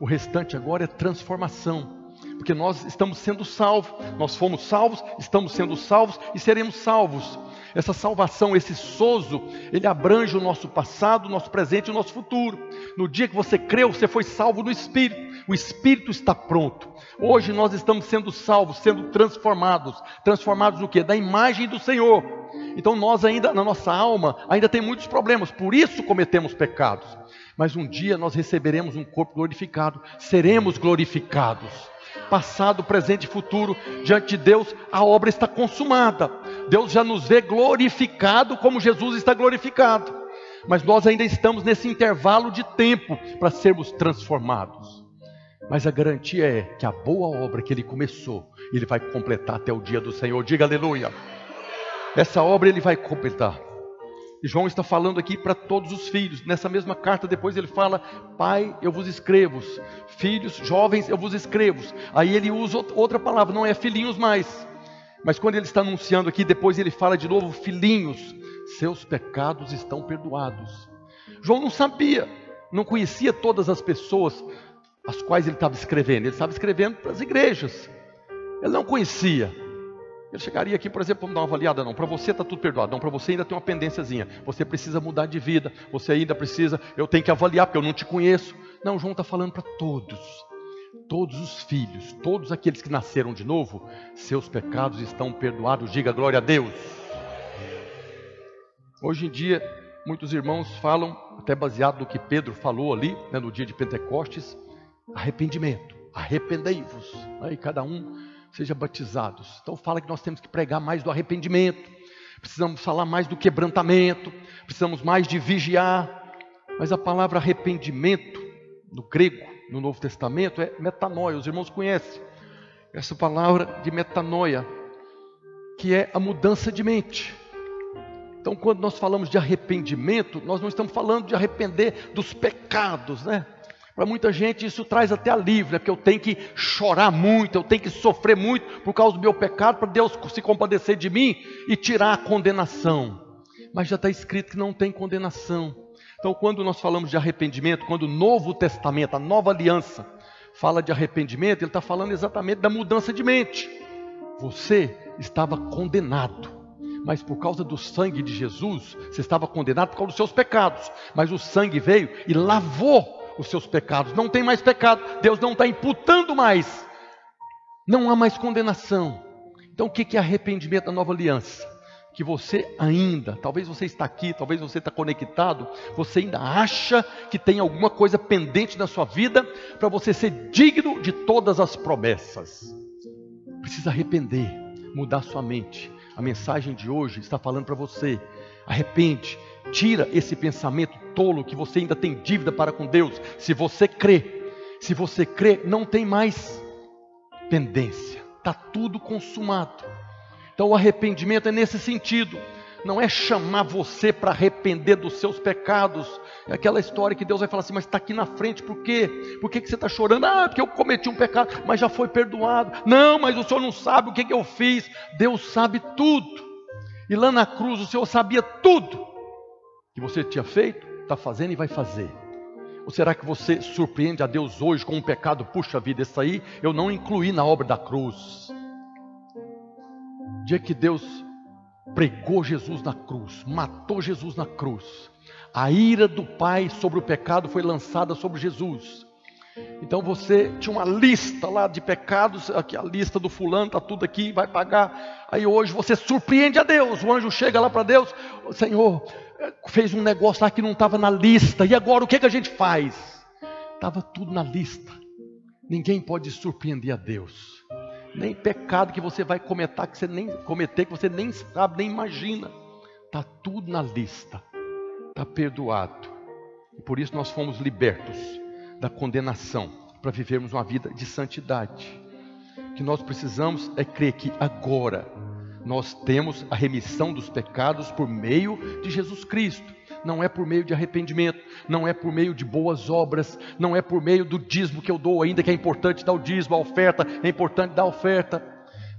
o restante agora é transformação. porque nós estamos sendo salvos, nós fomos salvos, estamos sendo salvos e seremos salvos. Essa salvação, esse sozo, ele abrange o nosso passado, o nosso presente e o nosso futuro. No dia que você creu, você foi salvo no Espírito. O Espírito está pronto. Hoje nós estamos sendo salvos, sendo transformados. Transformados no que? Da imagem do Senhor. Então nós ainda, na nossa alma, ainda tem muitos problemas, por isso cometemos pecados. Mas um dia nós receberemos um corpo glorificado, seremos glorificados passado, presente e futuro, diante de Deus, a obra está consumada. Deus já nos vê glorificado como Jesus está glorificado. Mas nós ainda estamos nesse intervalo de tempo para sermos transformados. Mas a garantia é que a boa obra que ele começou, ele vai completar até o dia do Senhor. Diga aleluia. Essa obra ele vai completar. João está falando aqui para todos os filhos. Nessa mesma carta, depois ele fala: Pai, eu vos escrevo. Filhos, jovens, eu vos escrevo. Aí ele usa outra palavra, não é filhinhos mais. Mas quando ele está anunciando aqui, depois ele fala de novo: Filhinhos, seus pecados estão perdoados. João não sabia, não conhecia todas as pessoas as quais ele estava escrevendo. Ele estava escrevendo para as igrejas. Ele não conhecia. Ele chegaria aqui, por exemplo, vamos dar uma avaliada, não. Para você está tudo perdoado, não. Para você ainda tem uma pendênciazinha. Você precisa mudar de vida. Você ainda precisa. Eu tenho que avaliar porque eu não te conheço. Não, João está falando para todos. Todos os filhos, todos aqueles que nasceram de novo, seus pecados estão perdoados. Diga glória a Deus. Hoje em dia, muitos irmãos falam, até baseado no que Pedro falou ali, né, no dia de Pentecostes, arrependimento. Arrependei-vos. Aí cada um seja batizados. Então fala que nós temos que pregar mais do arrependimento, precisamos falar mais do quebrantamento, precisamos mais de vigiar. Mas a palavra arrependimento, no grego, no Novo Testamento, é metanoia. Os irmãos conhecem essa palavra de metanoia, que é a mudança de mente. Então, quando nós falamos de arrependimento, nós não estamos falando de arrepender dos pecados, né? Para muita gente isso traz até alívio, né? porque eu tenho que chorar muito, eu tenho que sofrer muito por causa do meu pecado, para Deus se compadecer de mim e tirar a condenação. Mas já está escrito que não tem condenação. Então, quando nós falamos de arrependimento, quando o Novo Testamento, a nova aliança, fala de arrependimento, ele está falando exatamente da mudança de mente. Você estava condenado, mas por causa do sangue de Jesus, você estava condenado por causa dos seus pecados. Mas o sangue veio e lavou os seus pecados. Não tem mais pecado, Deus não está imputando mais. Não há mais condenação. Então o que é arrependimento da nova aliança? Que você ainda, talvez você está aqui, talvez você está conectado, você ainda acha que tem alguma coisa pendente na sua vida para você ser digno de todas as promessas. Precisa arrepender, mudar sua mente. A mensagem de hoje está falando para você: arrepende, Tira esse pensamento tolo que você ainda tem dívida para com Deus. Se você crê, se você crê, não tem mais pendência. Está tudo consumado. Então o arrependimento é nesse sentido. Não é chamar você para arrepender dos seus pecados. É aquela história que Deus vai falar assim, mas está aqui na frente, por quê? Por que, que você está chorando? Ah, porque eu cometi um pecado, mas já foi perdoado. Não, mas o Senhor não sabe o que, que eu fiz. Deus sabe tudo. E lá na cruz o Senhor sabia tudo que você tinha feito, está fazendo e vai fazer? Ou será que você surpreende a Deus hoje com um pecado? Puxa vida, esse aí eu não incluí na obra da cruz. Dia que Deus pregou Jesus na cruz, matou Jesus na cruz, a ira do Pai sobre o pecado foi lançada sobre Jesus. Então você tinha uma lista lá de pecados, aqui a lista do fulano, está tudo aqui, vai pagar. Aí hoje você surpreende a Deus, o anjo chega lá para Deus, Senhor, fez um negócio lá que não estava na lista, e agora o que, que a gente faz? Estava tudo na lista. Ninguém pode surpreender a Deus. Nem pecado que você vai cometer, que você nem cometer, que você nem sabe, nem imagina. Está tudo na lista. Está perdoado. E por isso nós fomos libertos da condenação para vivermos uma vida de santidade. O que nós precisamos é crer que agora nós temos a remissão dos pecados por meio de Jesus Cristo. Não é por meio de arrependimento, não é por meio de boas obras, não é por meio do dízimo que eu dou, ainda que é importante dar o dízimo, a oferta, é importante dar a oferta,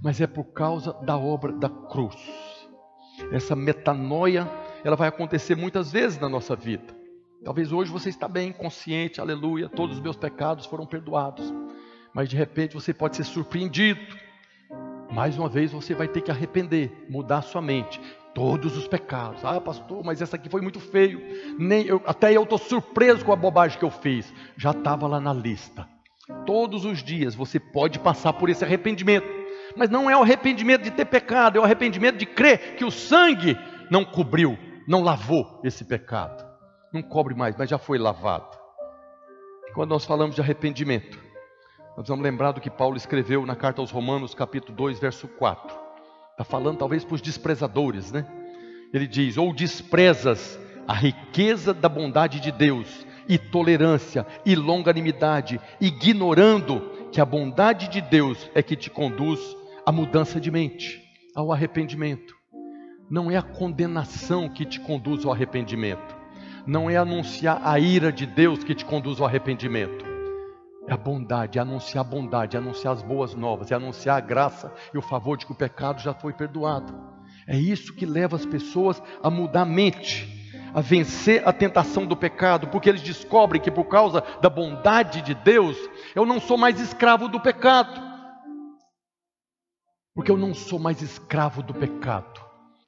mas é por causa da obra da cruz. Essa metanoia, ela vai acontecer muitas vezes na nossa vida. Talvez hoje você está bem consciente, aleluia, todos os meus pecados foram perdoados. Mas de repente você pode ser surpreendido. Mais uma vez você vai ter que arrepender, mudar sua mente. Todos os pecados. Ah, pastor, mas essa aqui foi muito feio. Nem eu, até eu estou surpreso com a bobagem que eu fiz. Já estava lá na lista. Todos os dias você pode passar por esse arrependimento. Mas não é o arrependimento de ter pecado, é o arrependimento de crer que o sangue não cobriu, não lavou esse pecado. Não cobre mais, mas já foi lavado. Quando nós falamos de arrependimento, nós vamos lembrar do que Paulo escreveu na carta aos Romanos, capítulo 2, verso 4. Está falando talvez para os desprezadores, né? Ele diz: Ou desprezas a riqueza da bondade de Deus, e tolerância, e longanimidade, ignorando que a bondade de Deus é que te conduz à mudança de mente, ao arrependimento. Não é a condenação que te conduz ao arrependimento, não é anunciar a ira de Deus que te conduz ao arrependimento é a bondade, é anunciar a bondade, é anunciar as boas novas, é anunciar a graça e o favor de que o pecado já foi perdoado. É isso que leva as pessoas a mudar a mente, a vencer a tentação do pecado, porque eles descobrem que por causa da bondade de Deus, eu não sou mais escravo do pecado. Porque eu não sou mais escravo do pecado.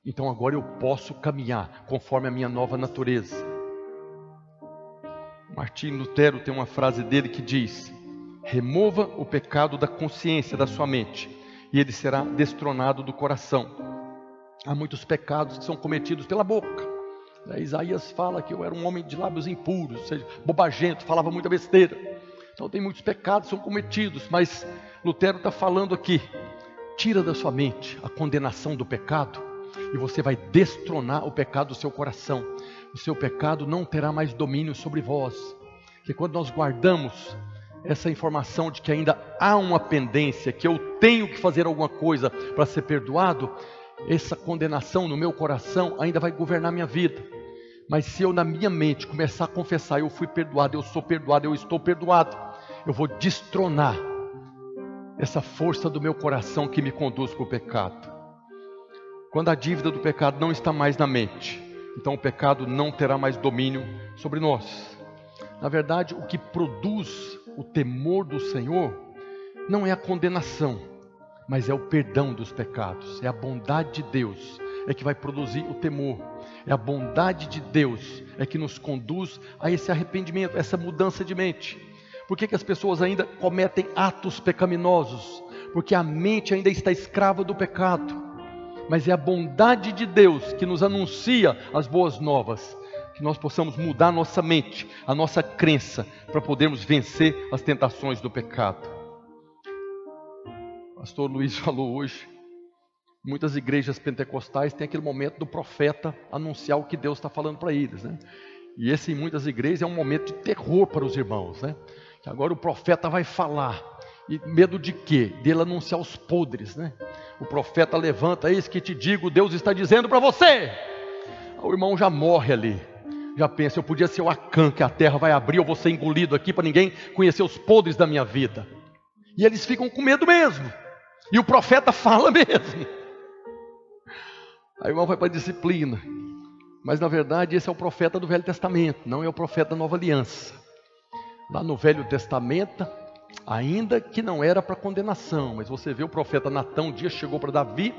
Então agora eu posso caminhar conforme a minha nova natureza. Martim Lutero tem uma frase dele que diz: Remova o pecado da consciência da sua mente, e ele será destronado do coração. Há muitos pecados que são cometidos pela boca. Isaías fala que eu era um homem de lábios impuros, ou seja, bobagento, falava muita besteira. Então tem muitos pecados que são cometidos, mas Lutero está falando aqui: tira da sua mente a condenação do pecado, e você vai destronar o pecado do seu coração o seu pecado não terá mais domínio sobre vós. Que quando nós guardamos essa informação de que ainda há uma pendência, que eu tenho que fazer alguma coisa para ser perdoado, essa condenação no meu coração ainda vai governar minha vida. Mas se eu na minha mente começar a confessar, eu fui perdoado, eu sou perdoado, eu estou perdoado, eu vou destronar essa força do meu coração que me conduz para o pecado. Quando a dívida do pecado não está mais na mente, então o pecado não terá mais domínio sobre nós. Na verdade, o que produz o temor do Senhor não é a condenação, mas é o perdão dos pecados, é a bondade de Deus, é que vai produzir o temor. É a bondade de Deus é que nos conduz a esse arrependimento, essa mudança de mente. Por que, que as pessoas ainda cometem atos pecaminosos? Porque a mente ainda está escrava do pecado mas é a bondade de Deus que nos anuncia as boas novas, que nós possamos mudar nossa mente, a nossa crença, para podermos vencer as tentações do pecado. Pastor Luiz falou hoje, muitas igrejas pentecostais têm aquele momento do profeta anunciar o que Deus está falando para eles, né? E esse em muitas igrejas é um momento de terror para os irmãos, né? Que agora o profeta vai falar. E medo de quê? Dele anunciar os podres, né? O profeta levanta, eis que te digo, Deus está dizendo para você. O irmão já morre ali. Já pensa, eu podia ser o Acã, que a terra vai abrir, eu vou ser engolido aqui para ninguém conhecer os podres da minha vida. E eles ficam com medo mesmo. E o profeta fala mesmo. Aí o irmão vai para a disciplina. Mas na verdade esse é o profeta do Velho Testamento, não é o profeta da Nova Aliança. Lá no Velho Testamento, ainda que não era para condenação, mas você vê o profeta Natão, um dia chegou para Davi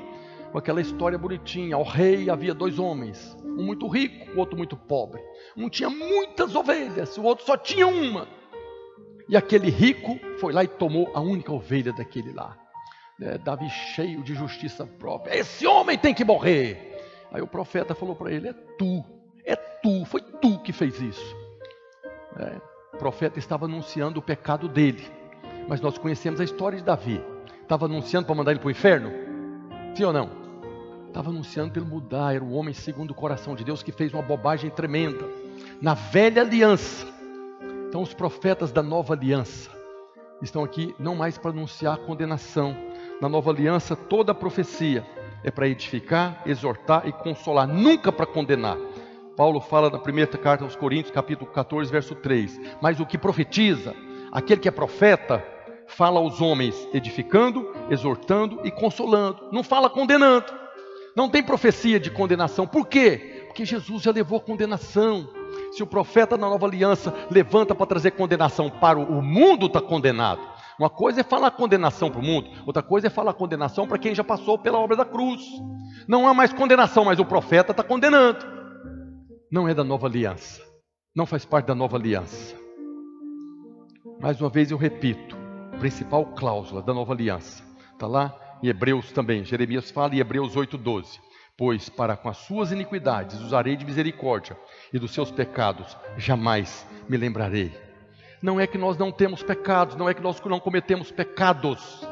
com aquela história bonitinha. Ao rei havia dois homens, um muito rico, o outro muito pobre. Um tinha muitas ovelhas, o outro só tinha uma. E aquele rico foi lá e tomou a única ovelha daquele lá. É, Davi cheio de justiça própria. Esse homem tem que morrer. Aí o profeta falou para ele: É tu, é tu, foi tu que fez isso. É, o profeta estava anunciando o pecado dele mas nós conhecemos a história de Davi. Estava anunciando para mandar ele para o inferno? Sim ou não? Estava anunciando ele mudar, era o homem segundo o coração de Deus que fez uma bobagem tremenda. Na velha aliança. Então os profetas da nova aliança estão aqui não mais para anunciar condenação. Na nova aliança, toda a profecia é para edificar, exortar e consolar, nunca para condenar. Paulo fala na primeira carta aos Coríntios, capítulo 14, verso 3. Mas o que profetiza, Aquele que é profeta fala aos homens edificando, exortando e consolando, não fala condenando. Não tem profecia de condenação. Por quê? Porque Jesus já levou a condenação. Se o profeta na nova aliança levanta para trazer condenação para o mundo, está condenado. Uma coisa é falar condenação para o mundo, outra coisa é falar condenação para quem já passou pela obra da cruz. Não há mais condenação, mas o profeta está condenando. Não é da nova aliança, não faz parte da nova aliança. Mais uma vez eu repito, principal cláusula da nova aliança, está lá em Hebreus também, Jeremias fala em Hebreus 8,12. Pois para com as suas iniquidades usarei de misericórdia, e dos seus pecados jamais me lembrarei. Não é que nós não temos pecados, não é que nós não cometemos pecados,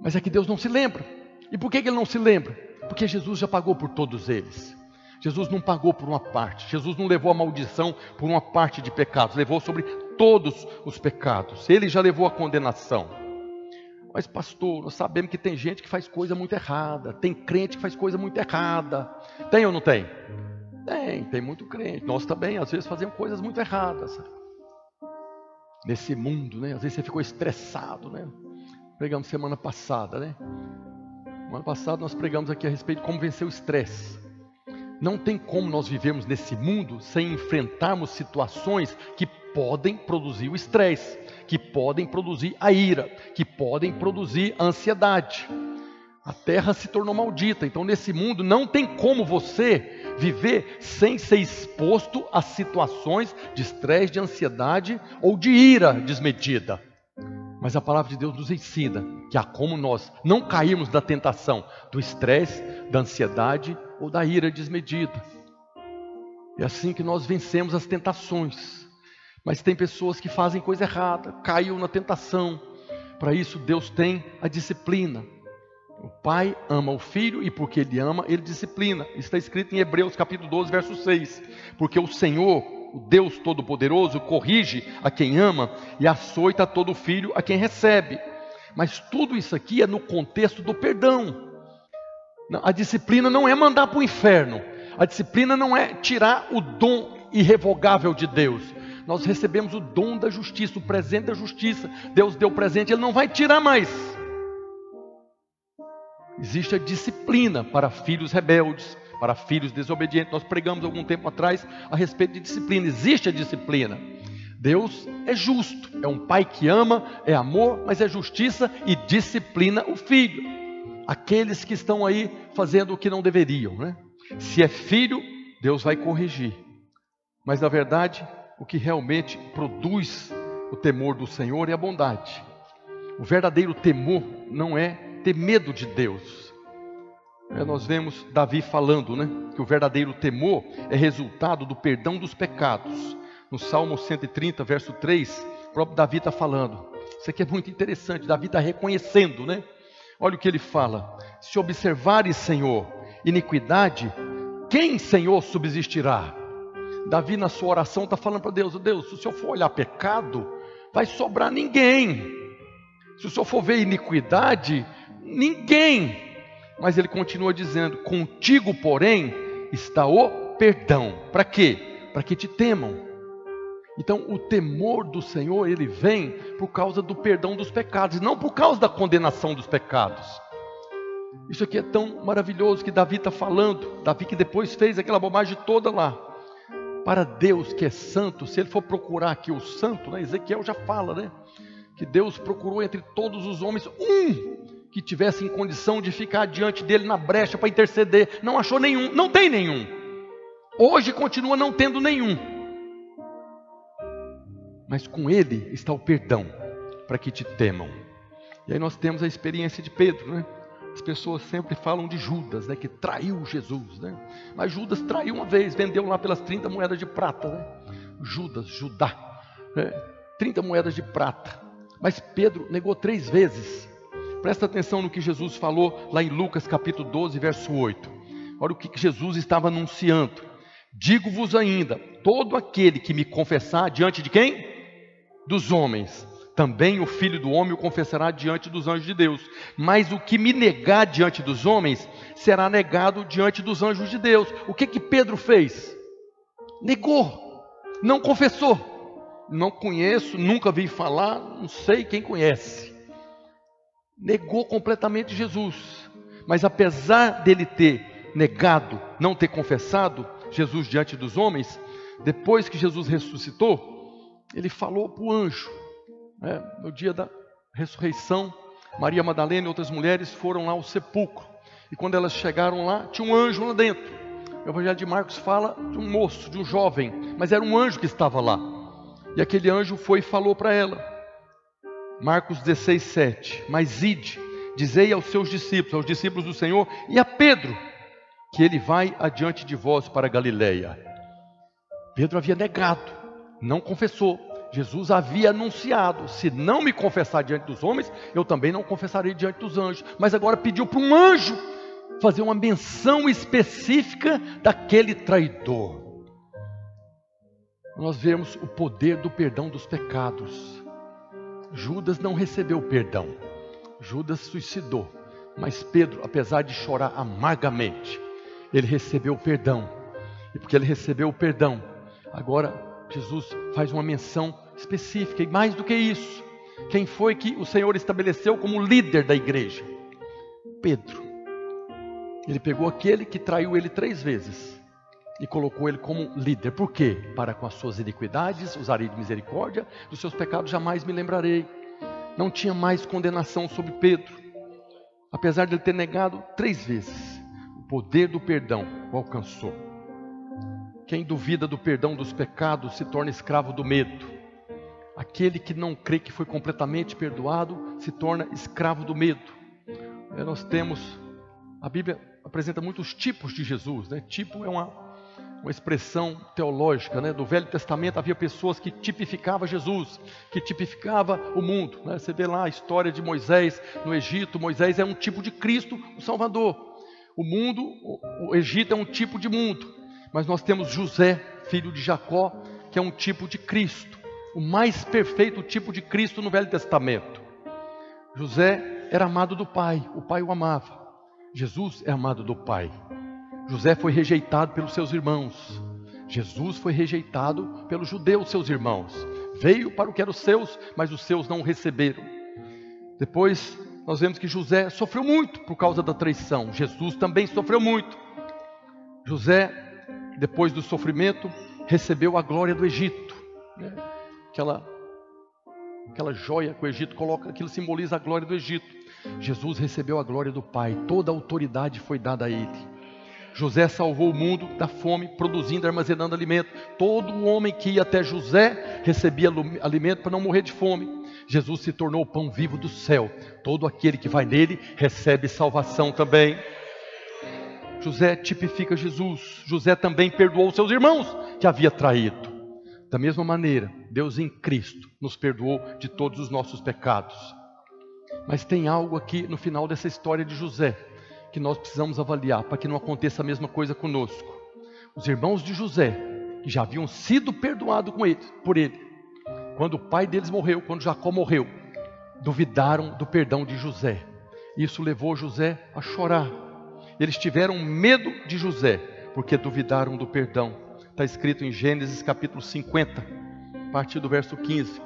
mas é que Deus não se lembra. E por que Ele não se lembra? Porque Jesus já pagou por todos eles. Jesus não pagou por uma parte, Jesus não levou a maldição por uma parte de pecados, levou sobre todos os pecados. Ele já levou a condenação. Mas, pastor, nós sabemos que tem gente que faz coisa muito errada, tem crente que faz coisa muito errada. Tem ou não tem? Tem, tem muito crente. Nós também, às vezes, fazemos coisas muito erradas. Nesse mundo, né? Às vezes você ficou estressado, né? Pregamos semana passada, né? Semana passada nós pregamos aqui a respeito de como vencer o estresse. Não tem como nós vivermos nesse mundo sem enfrentarmos situações que podem produzir o estresse, que podem produzir a ira, que podem produzir a ansiedade. A terra se tornou maldita, então nesse mundo não tem como você viver sem ser exposto a situações de estresse, de ansiedade ou de ira desmedida. Mas a palavra de Deus nos ensina que há como nós não cairmos da tentação do estresse, da ansiedade ou da ira desmedida. É assim que nós vencemos as tentações. Mas tem pessoas que fazem coisa errada, caiu na tentação. Para isso Deus tem a disciplina. O pai ama o filho e porque ele ama, ele disciplina. Está escrito em Hebreus capítulo 12, verso 6. Porque o Senhor, o Deus Todo-Poderoso, corrige a quem ama e açoita todo filho a quem recebe. Mas tudo isso aqui é no contexto do perdão. A disciplina não é mandar para o inferno. A disciplina não é tirar o dom irrevogável de Deus. Nós recebemos o dom da justiça, o presente da justiça. Deus deu o presente, Ele não vai tirar mais. Existe a disciplina para filhos rebeldes, para filhos desobedientes. Nós pregamos algum tempo atrás a respeito de disciplina. Existe a disciplina. Deus é justo, é um pai que ama, é amor, mas é justiça e disciplina o filho. Aqueles que estão aí fazendo o que não deveriam, né? Se é filho, Deus vai corrigir. Mas na verdade, o que realmente produz o temor do Senhor é a bondade. O verdadeiro temor não é ter medo de Deus. É, nós vemos Davi falando, né, que o verdadeiro temor é resultado do perdão dos pecados. No Salmo 130, verso 3, o próprio Davi está falando. Isso aqui é muito interessante. Davi está reconhecendo, né? Olha o que ele fala: Se observares, Senhor, iniquidade, quem, Senhor, subsistirá? Davi, na sua oração, está falando para Deus: Deus, se o Senhor for olhar pecado, vai sobrar ninguém. Se o Senhor for ver iniquidade, ninguém. Mas ele continua dizendo: Contigo, porém, está o perdão. Para quê? Para que te temam. Então, o temor do Senhor, ele vem por causa do perdão dos pecados, não por causa da condenação dos pecados. Isso aqui é tão maravilhoso que Davi está falando. Davi que depois fez aquela bobagem toda lá. Para Deus que é santo, se ele for procurar aqui o santo, né, Ezequiel já fala, né? Que Deus procurou entre todos os homens um que tivesse em condição de ficar diante dele na brecha para interceder. Não achou nenhum, não tem nenhum. Hoje continua não tendo nenhum. Mas com ele está o perdão, para que te temam. E aí nós temos a experiência de Pedro, né? As pessoas sempre falam de Judas, né? Que traiu Jesus, né? Mas Judas traiu uma vez, vendeu lá pelas 30 moedas de prata, né? Judas, Judá, né? 30 moedas de prata. Mas Pedro negou três vezes. Presta atenção no que Jesus falou lá em Lucas capítulo 12, verso 8. Olha o que Jesus estava anunciando. Digo-vos ainda: todo aquele que me confessar diante de quem? Dos homens, também o filho do homem o confessará diante dos anjos de Deus. Mas o que me negar diante dos homens, será negado diante dos anjos de Deus. O que que Pedro fez? Negou, não confessou. Não conheço, nunca vi falar, não sei quem conhece negou completamente Jesus. Mas apesar dele ter negado, não ter confessado Jesus diante dos homens, depois que Jesus ressuscitou, ele falou para o anjo, né, no dia da ressurreição, Maria Madalena e outras mulheres foram lá ao sepulcro. E quando elas chegaram lá, tinha um anjo lá dentro. O Evangelho de Marcos fala de um moço, de um jovem, mas era um anjo que estava lá. E aquele anjo foi e falou para ela. Marcos 16, 7. Mas ide, dizei aos seus discípulos, aos discípulos do Senhor e a Pedro, que ele vai adiante de vós para Galiléia. Pedro havia negado, não confessou. Jesus havia anunciado: se não me confessar diante dos homens, eu também não confessarei diante dos anjos. Mas agora pediu para um anjo fazer uma menção específica daquele traidor. Nós vemos o poder do perdão dos pecados. Judas não recebeu perdão, Judas suicidou, mas Pedro, apesar de chorar amargamente, ele recebeu perdão, e porque ele recebeu o perdão, agora Jesus faz uma menção específica, e mais do que isso, quem foi que o Senhor estabeleceu como líder da igreja? Pedro. Ele pegou aquele que traiu ele três vezes e colocou ele como líder. Por quê? Para com as suas iniquidades usarei de misericórdia, dos seus pecados jamais me lembrarei. Não tinha mais condenação sobre Pedro, apesar de ele ter negado três vezes. O poder do perdão o alcançou. Quem duvida do perdão dos pecados se torna escravo do medo. Aquele que não crê que foi completamente perdoado se torna escravo do medo. Nós temos, a Bíblia apresenta muitos tipos de Jesus, né? Tipo é uma, uma expressão teológica, né? Do Velho Testamento havia pessoas que tipificavam Jesus, que tipificava o mundo. Né? Você vê lá a história de Moisés no Egito. Moisés é um tipo de Cristo, o Salvador. O mundo, o Egito é um tipo de mundo, mas nós temos José, filho de Jacó, que é um tipo de Cristo, o mais perfeito tipo de Cristo no Velho Testamento. José era amado do Pai, o Pai o amava. Jesus é amado do Pai. José foi rejeitado pelos seus irmãos. Jesus foi rejeitado pelos judeus, seus irmãos. Veio para o que era os seus, mas os seus não o receberam. Depois nós vemos que José sofreu muito por causa da traição. Jesus também sofreu muito. José, depois do sofrimento, recebeu a glória do Egito. Né? Aquela, aquela joia que o Egito coloca, aquilo simboliza a glória do Egito. Jesus recebeu a glória do Pai, toda a autoridade foi dada a ele. José salvou o mundo da fome, produzindo e armazenando alimento. Todo homem que ia até José recebia alimento para não morrer de fome. Jesus se tornou o pão vivo do céu. Todo aquele que vai nele recebe salvação também. José tipifica Jesus. José também perdoou seus irmãos que havia traído. Da mesma maneira, Deus em Cristo nos perdoou de todos os nossos pecados. Mas tem algo aqui no final dessa história de José que nós precisamos avaliar para que não aconteça a mesma coisa conosco. Os irmãos de José, que já haviam sido perdoados ele, por ele, quando o pai deles morreu, quando Jacó morreu, duvidaram do perdão de José. Isso levou José a chorar. Eles tiveram medo de José, porque duvidaram do perdão. Está escrito em Gênesis capítulo 50, a partir do verso 15.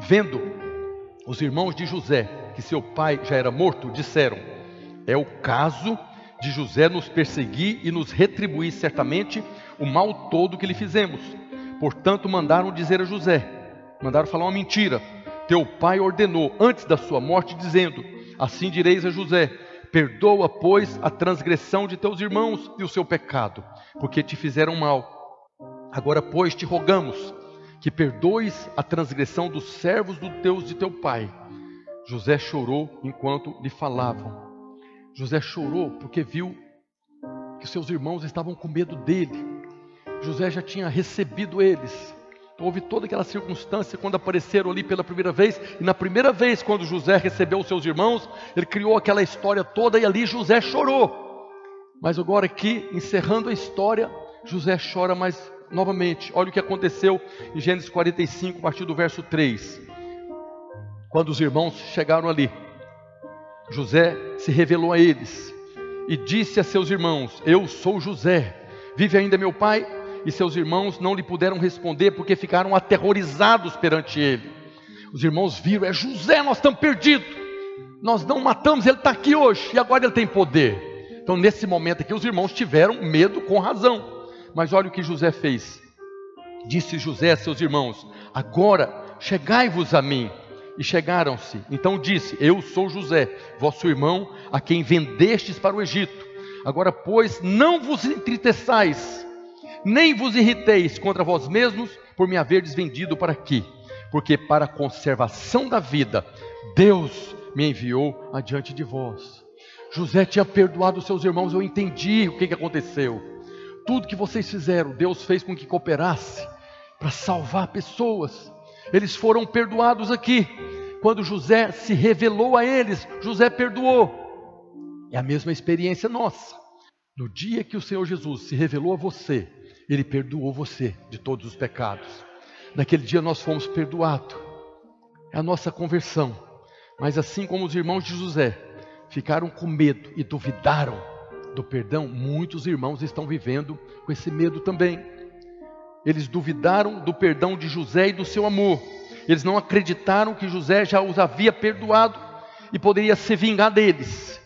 Vendo os irmãos de José que seu pai já era morto, disseram: É o caso de José nos perseguir e nos retribuir certamente o mal todo que lhe fizemos. Portanto, mandaram dizer a José, mandaram falar uma mentira. Teu pai ordenou antes da sua morte, dizendo: Assim direis a José: Perdoa, pois, a transgressão de teus irmãos e o seu pecado, porque te fizeram mal. Agora, pois, te rogamos que perdoes a transgressão dos servos do Deus de teu pai. José chorou enquanto lhe falavam. José chorou porque viu que seus irmãos estavam com medo dele. José já tinha recebido eles. Houve toda aquela circunstância quando apareceram ali pela primeira vez. E na primeira vez, quando José recebeu os seus irmãos, ele criou aquela história toda e ali José chorou. Mas agora aqui, encerrando a história, José chora mais novamente. Olha o que aconteceu em Gênesis 45, a partir do verso 3. Quando os irmãos chegaram ali, José se revelou a eles e disse a seus irmãos: Eu sou José, vive ainda meu pai? E seus irmãos não lhe puderam responder porque ficaram aterrorizados perante ele. Os irmãos viram: É José, nós estamos perdidos. Nós não matamos, ele está aqui hoje e agora ele tem poder. Então, nesse momento aqui, os irmãos tiveram medo com razão. Mas olha o que José fez. Disse José a seus irmãos: Agora chegai-vos a mim. E chegaram-se. Então disse: Eu sou José, vosso irmão, a quem vendestes para o Egito. Agora, pois, não vos entristeçais, nem vos irriteis contra vós mesmos por me haverdes vendido para aqui, porque para a conservação da vida Deus me enviou adiante de vós. José tinha perdoado seus irmãos, eu entendi o que, que aconteceu. Tudo que vocês fizeram, Deus fez com que cooperasse para salvar pessoas. Eles foram perdoados aqui. Quando José se revelou a eles, José perdoou. É a mesma experiência nossa. No dia que o Senhor Jesus se revelou a você, ele perdoou você de todos os pecados. Naquele dia nós fomos perdoados. É a nossa conversão. Mas assim como os irmãos de José ficaram com medo e duvidaram do perdão, muitos irmãos estão vivendo com esse medo também. Eles duvidaram do perdão de José e do seu amor. Eles não acreditaram que José já os havia perdoado e poderia se vingar deles.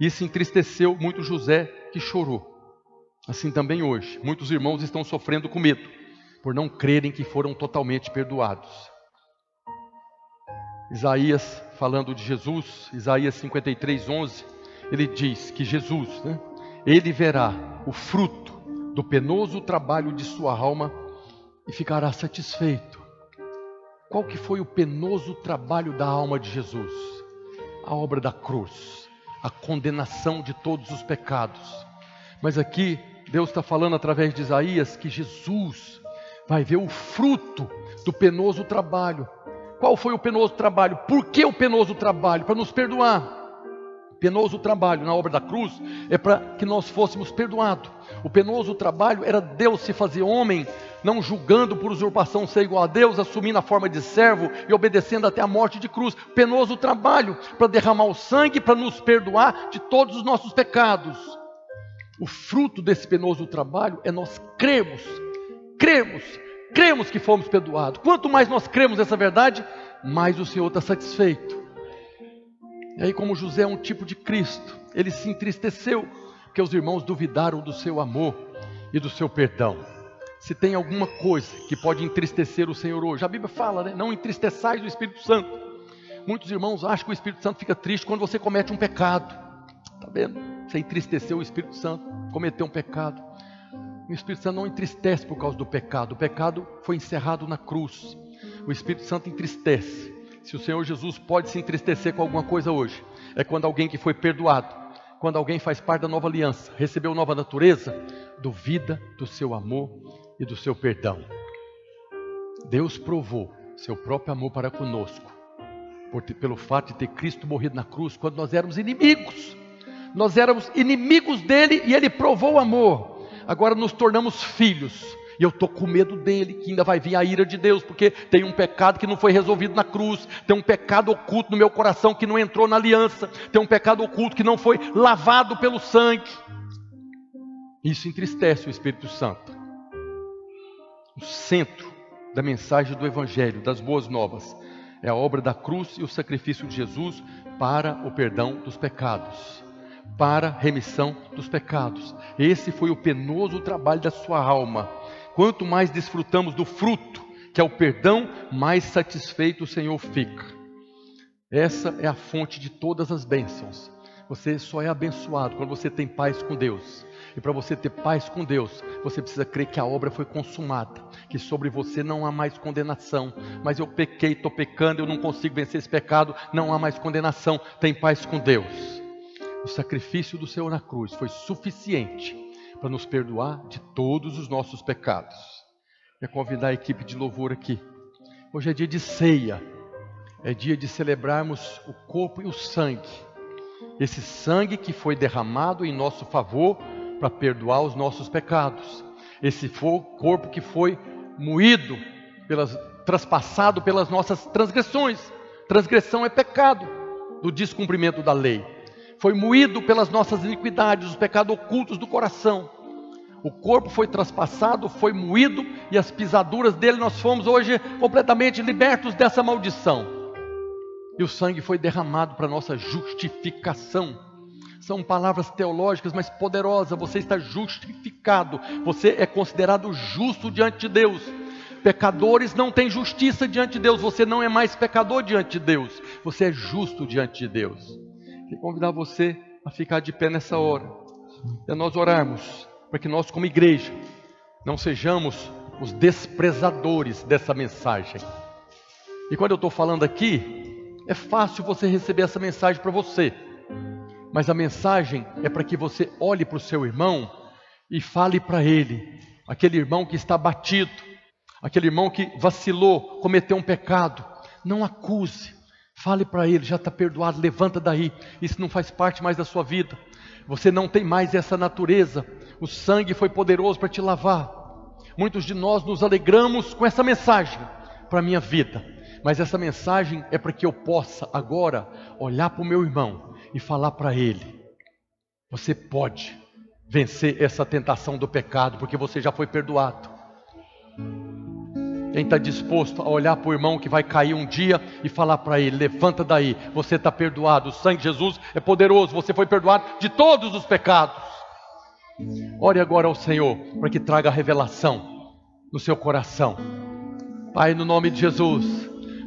Isso entristeceu muito José, que chorou. Assim também hoje, muitos irmãos estão sofrendo com medo, por não crerem que foram totalmente perdoados. Isaías, falando de Jesus, Isaías 53, 11, ele diz que Jesus, né, ele verá o fruto do penoso trabalho de sua alma e ficará satisfeito. Qual que foi o penoso trabalho da alma de Jesus? A obra da cruz, a condenação de todos os pecados. Mas aqui Deus está falando através de Isaías que Jesus vai ver o fruto do penoso trabalho. Qual foi o penoso trabalho? Por que o penoso trabalho? Para nos perdoar. Penoso trabalho na obra da cruz é para que nós fôssemos perdoados. O penoso trabalho era Deus se fazer homem, não julgando por usurpação ser igual a Deus, assumindo a forma de servo e obedecendo até a morte de cruz. Penoso trabalho para derramar o sangue para nos perdoar de todos os nossos pecados. O fruto desse penoso trabalho é nós cremos, cremos, cremos que fomos perdoados. Quanto mais nós cremos essa verdade, mais o Senhor está satisfeito. E aí, como José é um tipo de Cristo, ele se entristeceu, porque os irmãos duvidaram do seu amor e do seu perdão. Se tem alguma coisa que pode entristecer o Senhor hoje, a Bíblia fala, né? Não entristeçais o Espírito Santo. Muitos irmãos acham que o Espírito Santo fica triste quando você comete um pecado. Está vendo? Você entristeceu o Espírito Santo, cometeu um pecado. O Espírito Santo não entristece por causa do pecado. O pecado foi encerrado na cruz. O Espírito Santo entristece se o Senhor Jesus pode se entristecer com alguma coisa hoje, é quando alguém que foi perdoado, quando alguém faz parte da nova aliança, recebeu nova natureza, duvida do seu amor e do seu perdão. Deus provou seu próprio amor para conosco, por, pelo fato de ter Cristo morrido na cruz quando nós éramos inimigos. Nós éramos inimigos dele e ele provou o amor. Agora nos tornamos filhos e eu estou com medo dele, que ainda vai vir a ira de Deus, porque tem um pecado que não foi resolvido na cruz, tem um pecado oculto no meu coração que não entrou na aliança, tem um pecado oculto que não foi lavado pelo sangue. Isso entristece o Espírito Santo. O centro da mensagem do Evangelho, das boas novas, é a obra da cruz e o sacrifício de Jesus para o perdão dos pecados, para remissão dos pecados. Esse foi o penoso trabalho da sua alma Quanto mais desfrutamos do fruto, que é o perdão, mais satisfeito o Senhor fica. Essa é a fonte de todas as bênçãos. Você só é abençoado quando você tem paz com Deus. E para você ter paz com Deus, você precisa crer que a obra foi consumada, que sobre você não há mais condenação. Mas eu pequei, estou pecando, eu não consigo vencer esse pecado, não há mais condenação. Tem paz com Deus. O sacrifício do Senhor na cruz foi suficiente para nos perdoar de todos os nossos pecados. Quero convidar a equipe de louvor aqui. Hoje é dia de ceia, é dia de celebrarmos o corpo e o sangue. Esse sangue que foi derramado em nosso favor para perdoar os nossos pecados. Esse corpo que foi moído, pelas, traspassado pelas nossas transgressões. Transgressão é pecado do descumprimento da lei foi moído pelas nossas iniquidades, os pecados ocultos do coração. O corpo foi traspassado, foi moído, e as pisaduras dele nós fomos hoje completamente libertos dessa maldição. E o sangue foi derramado para nossa justificação. São palavras teológicas, mas poderosas. Você está justificado, você é considerado justo diante de Deus. Pecadores não têm justiça diante de Deus. Você não é mais pecador diante de Deus. Você é justo diante de Deus. Quero convidar você a ficar de pé nessa hora. A nós orarmos para que nós, como igreja, não sejamos os desprezadores dessa mensagem. E quando eu estou falando aqui, é fácil você receber essa mensagem para você. Mas a mensagem é para que você olhe para o seu irmão e fale para ele, aquele irmão que está batido, aquele irmão que vacilou, cometeu um pecado, não acuse, fale para ele, já está perdoado, levanta daí, isso não faz parte mais da sua vida, você não tem mais essa natureza, o sangue foi poderoso para te lavar. Muitos de nós nos alegramos com essa mensagem para a minha vida, mas essa mensagem é para que eu possa agora olhar para o meu irmão e falar para ele: você pode vencer essa tentação do pecado, porque você já foi perdoado. Quem está disposto a olhar para o irmão que vai cair um dia e falar para ele: levanta daí, você está perdoado, o sangue de Jesus é poderoso, você foi perdoado de todos os pecados. Ore agora ao Senhor para que traga revelação no seu coração. Pai, no nome de Jesus,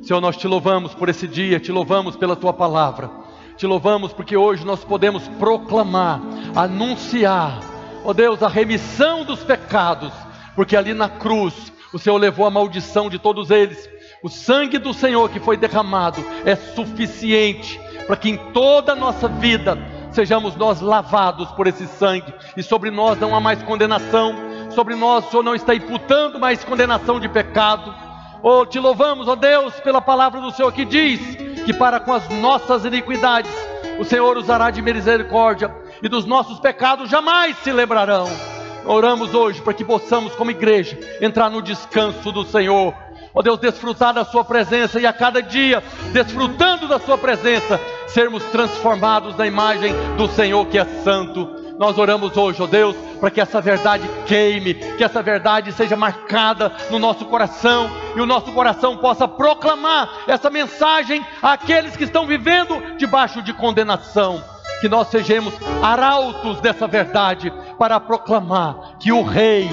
Senhor, nós te louvamos por esse dia, te louvamos pela tua palavra, te louvamos porque hoje nós podemos proclamar, anunciar, ó Deus, a remissão dos pecados, porque ali na cruz o Senhor levou a maldição de todos eles. O sangue do Senhor que foi derramado é suficiente para que em toda a nossa vida sejamos nós lavados por esse sangue e sobre nós não há mais condenação, sobre nós o Senhor não está imputando mais condenação de pecado. Oh, te louvamos, ó oh Deus, pela palavra do Senhor que diz que para com as nossas iniquidades o Senhor usará de misericórdia e dos nossos pecados jamais se lembrarão. Oramos hoje para que possamos, como igreja, entrar no descanso do Senhor. Ó oh Deus, desfrutar da Sua presença e a cada dia, desfrutando da Sua presença, sermos transformados na imagem do Senhor que é santo. Nós oramos hoje, ó oh Deus, para que essa verdade queime, que essa verdade seja marcada no nosso coração e o nosso coração possa proclamar essa mensagem àqueles que estão vivendo debaixo de condenação que nós sejamos arautos dessa verdade para proclamar que o Rei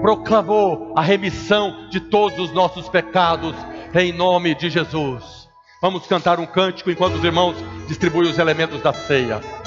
proclamou a remissão de todos os nossos pecados, em nome de Jesus. Vamos cantar um cântico enquanto os irmãos distribuem os elementos da ceia.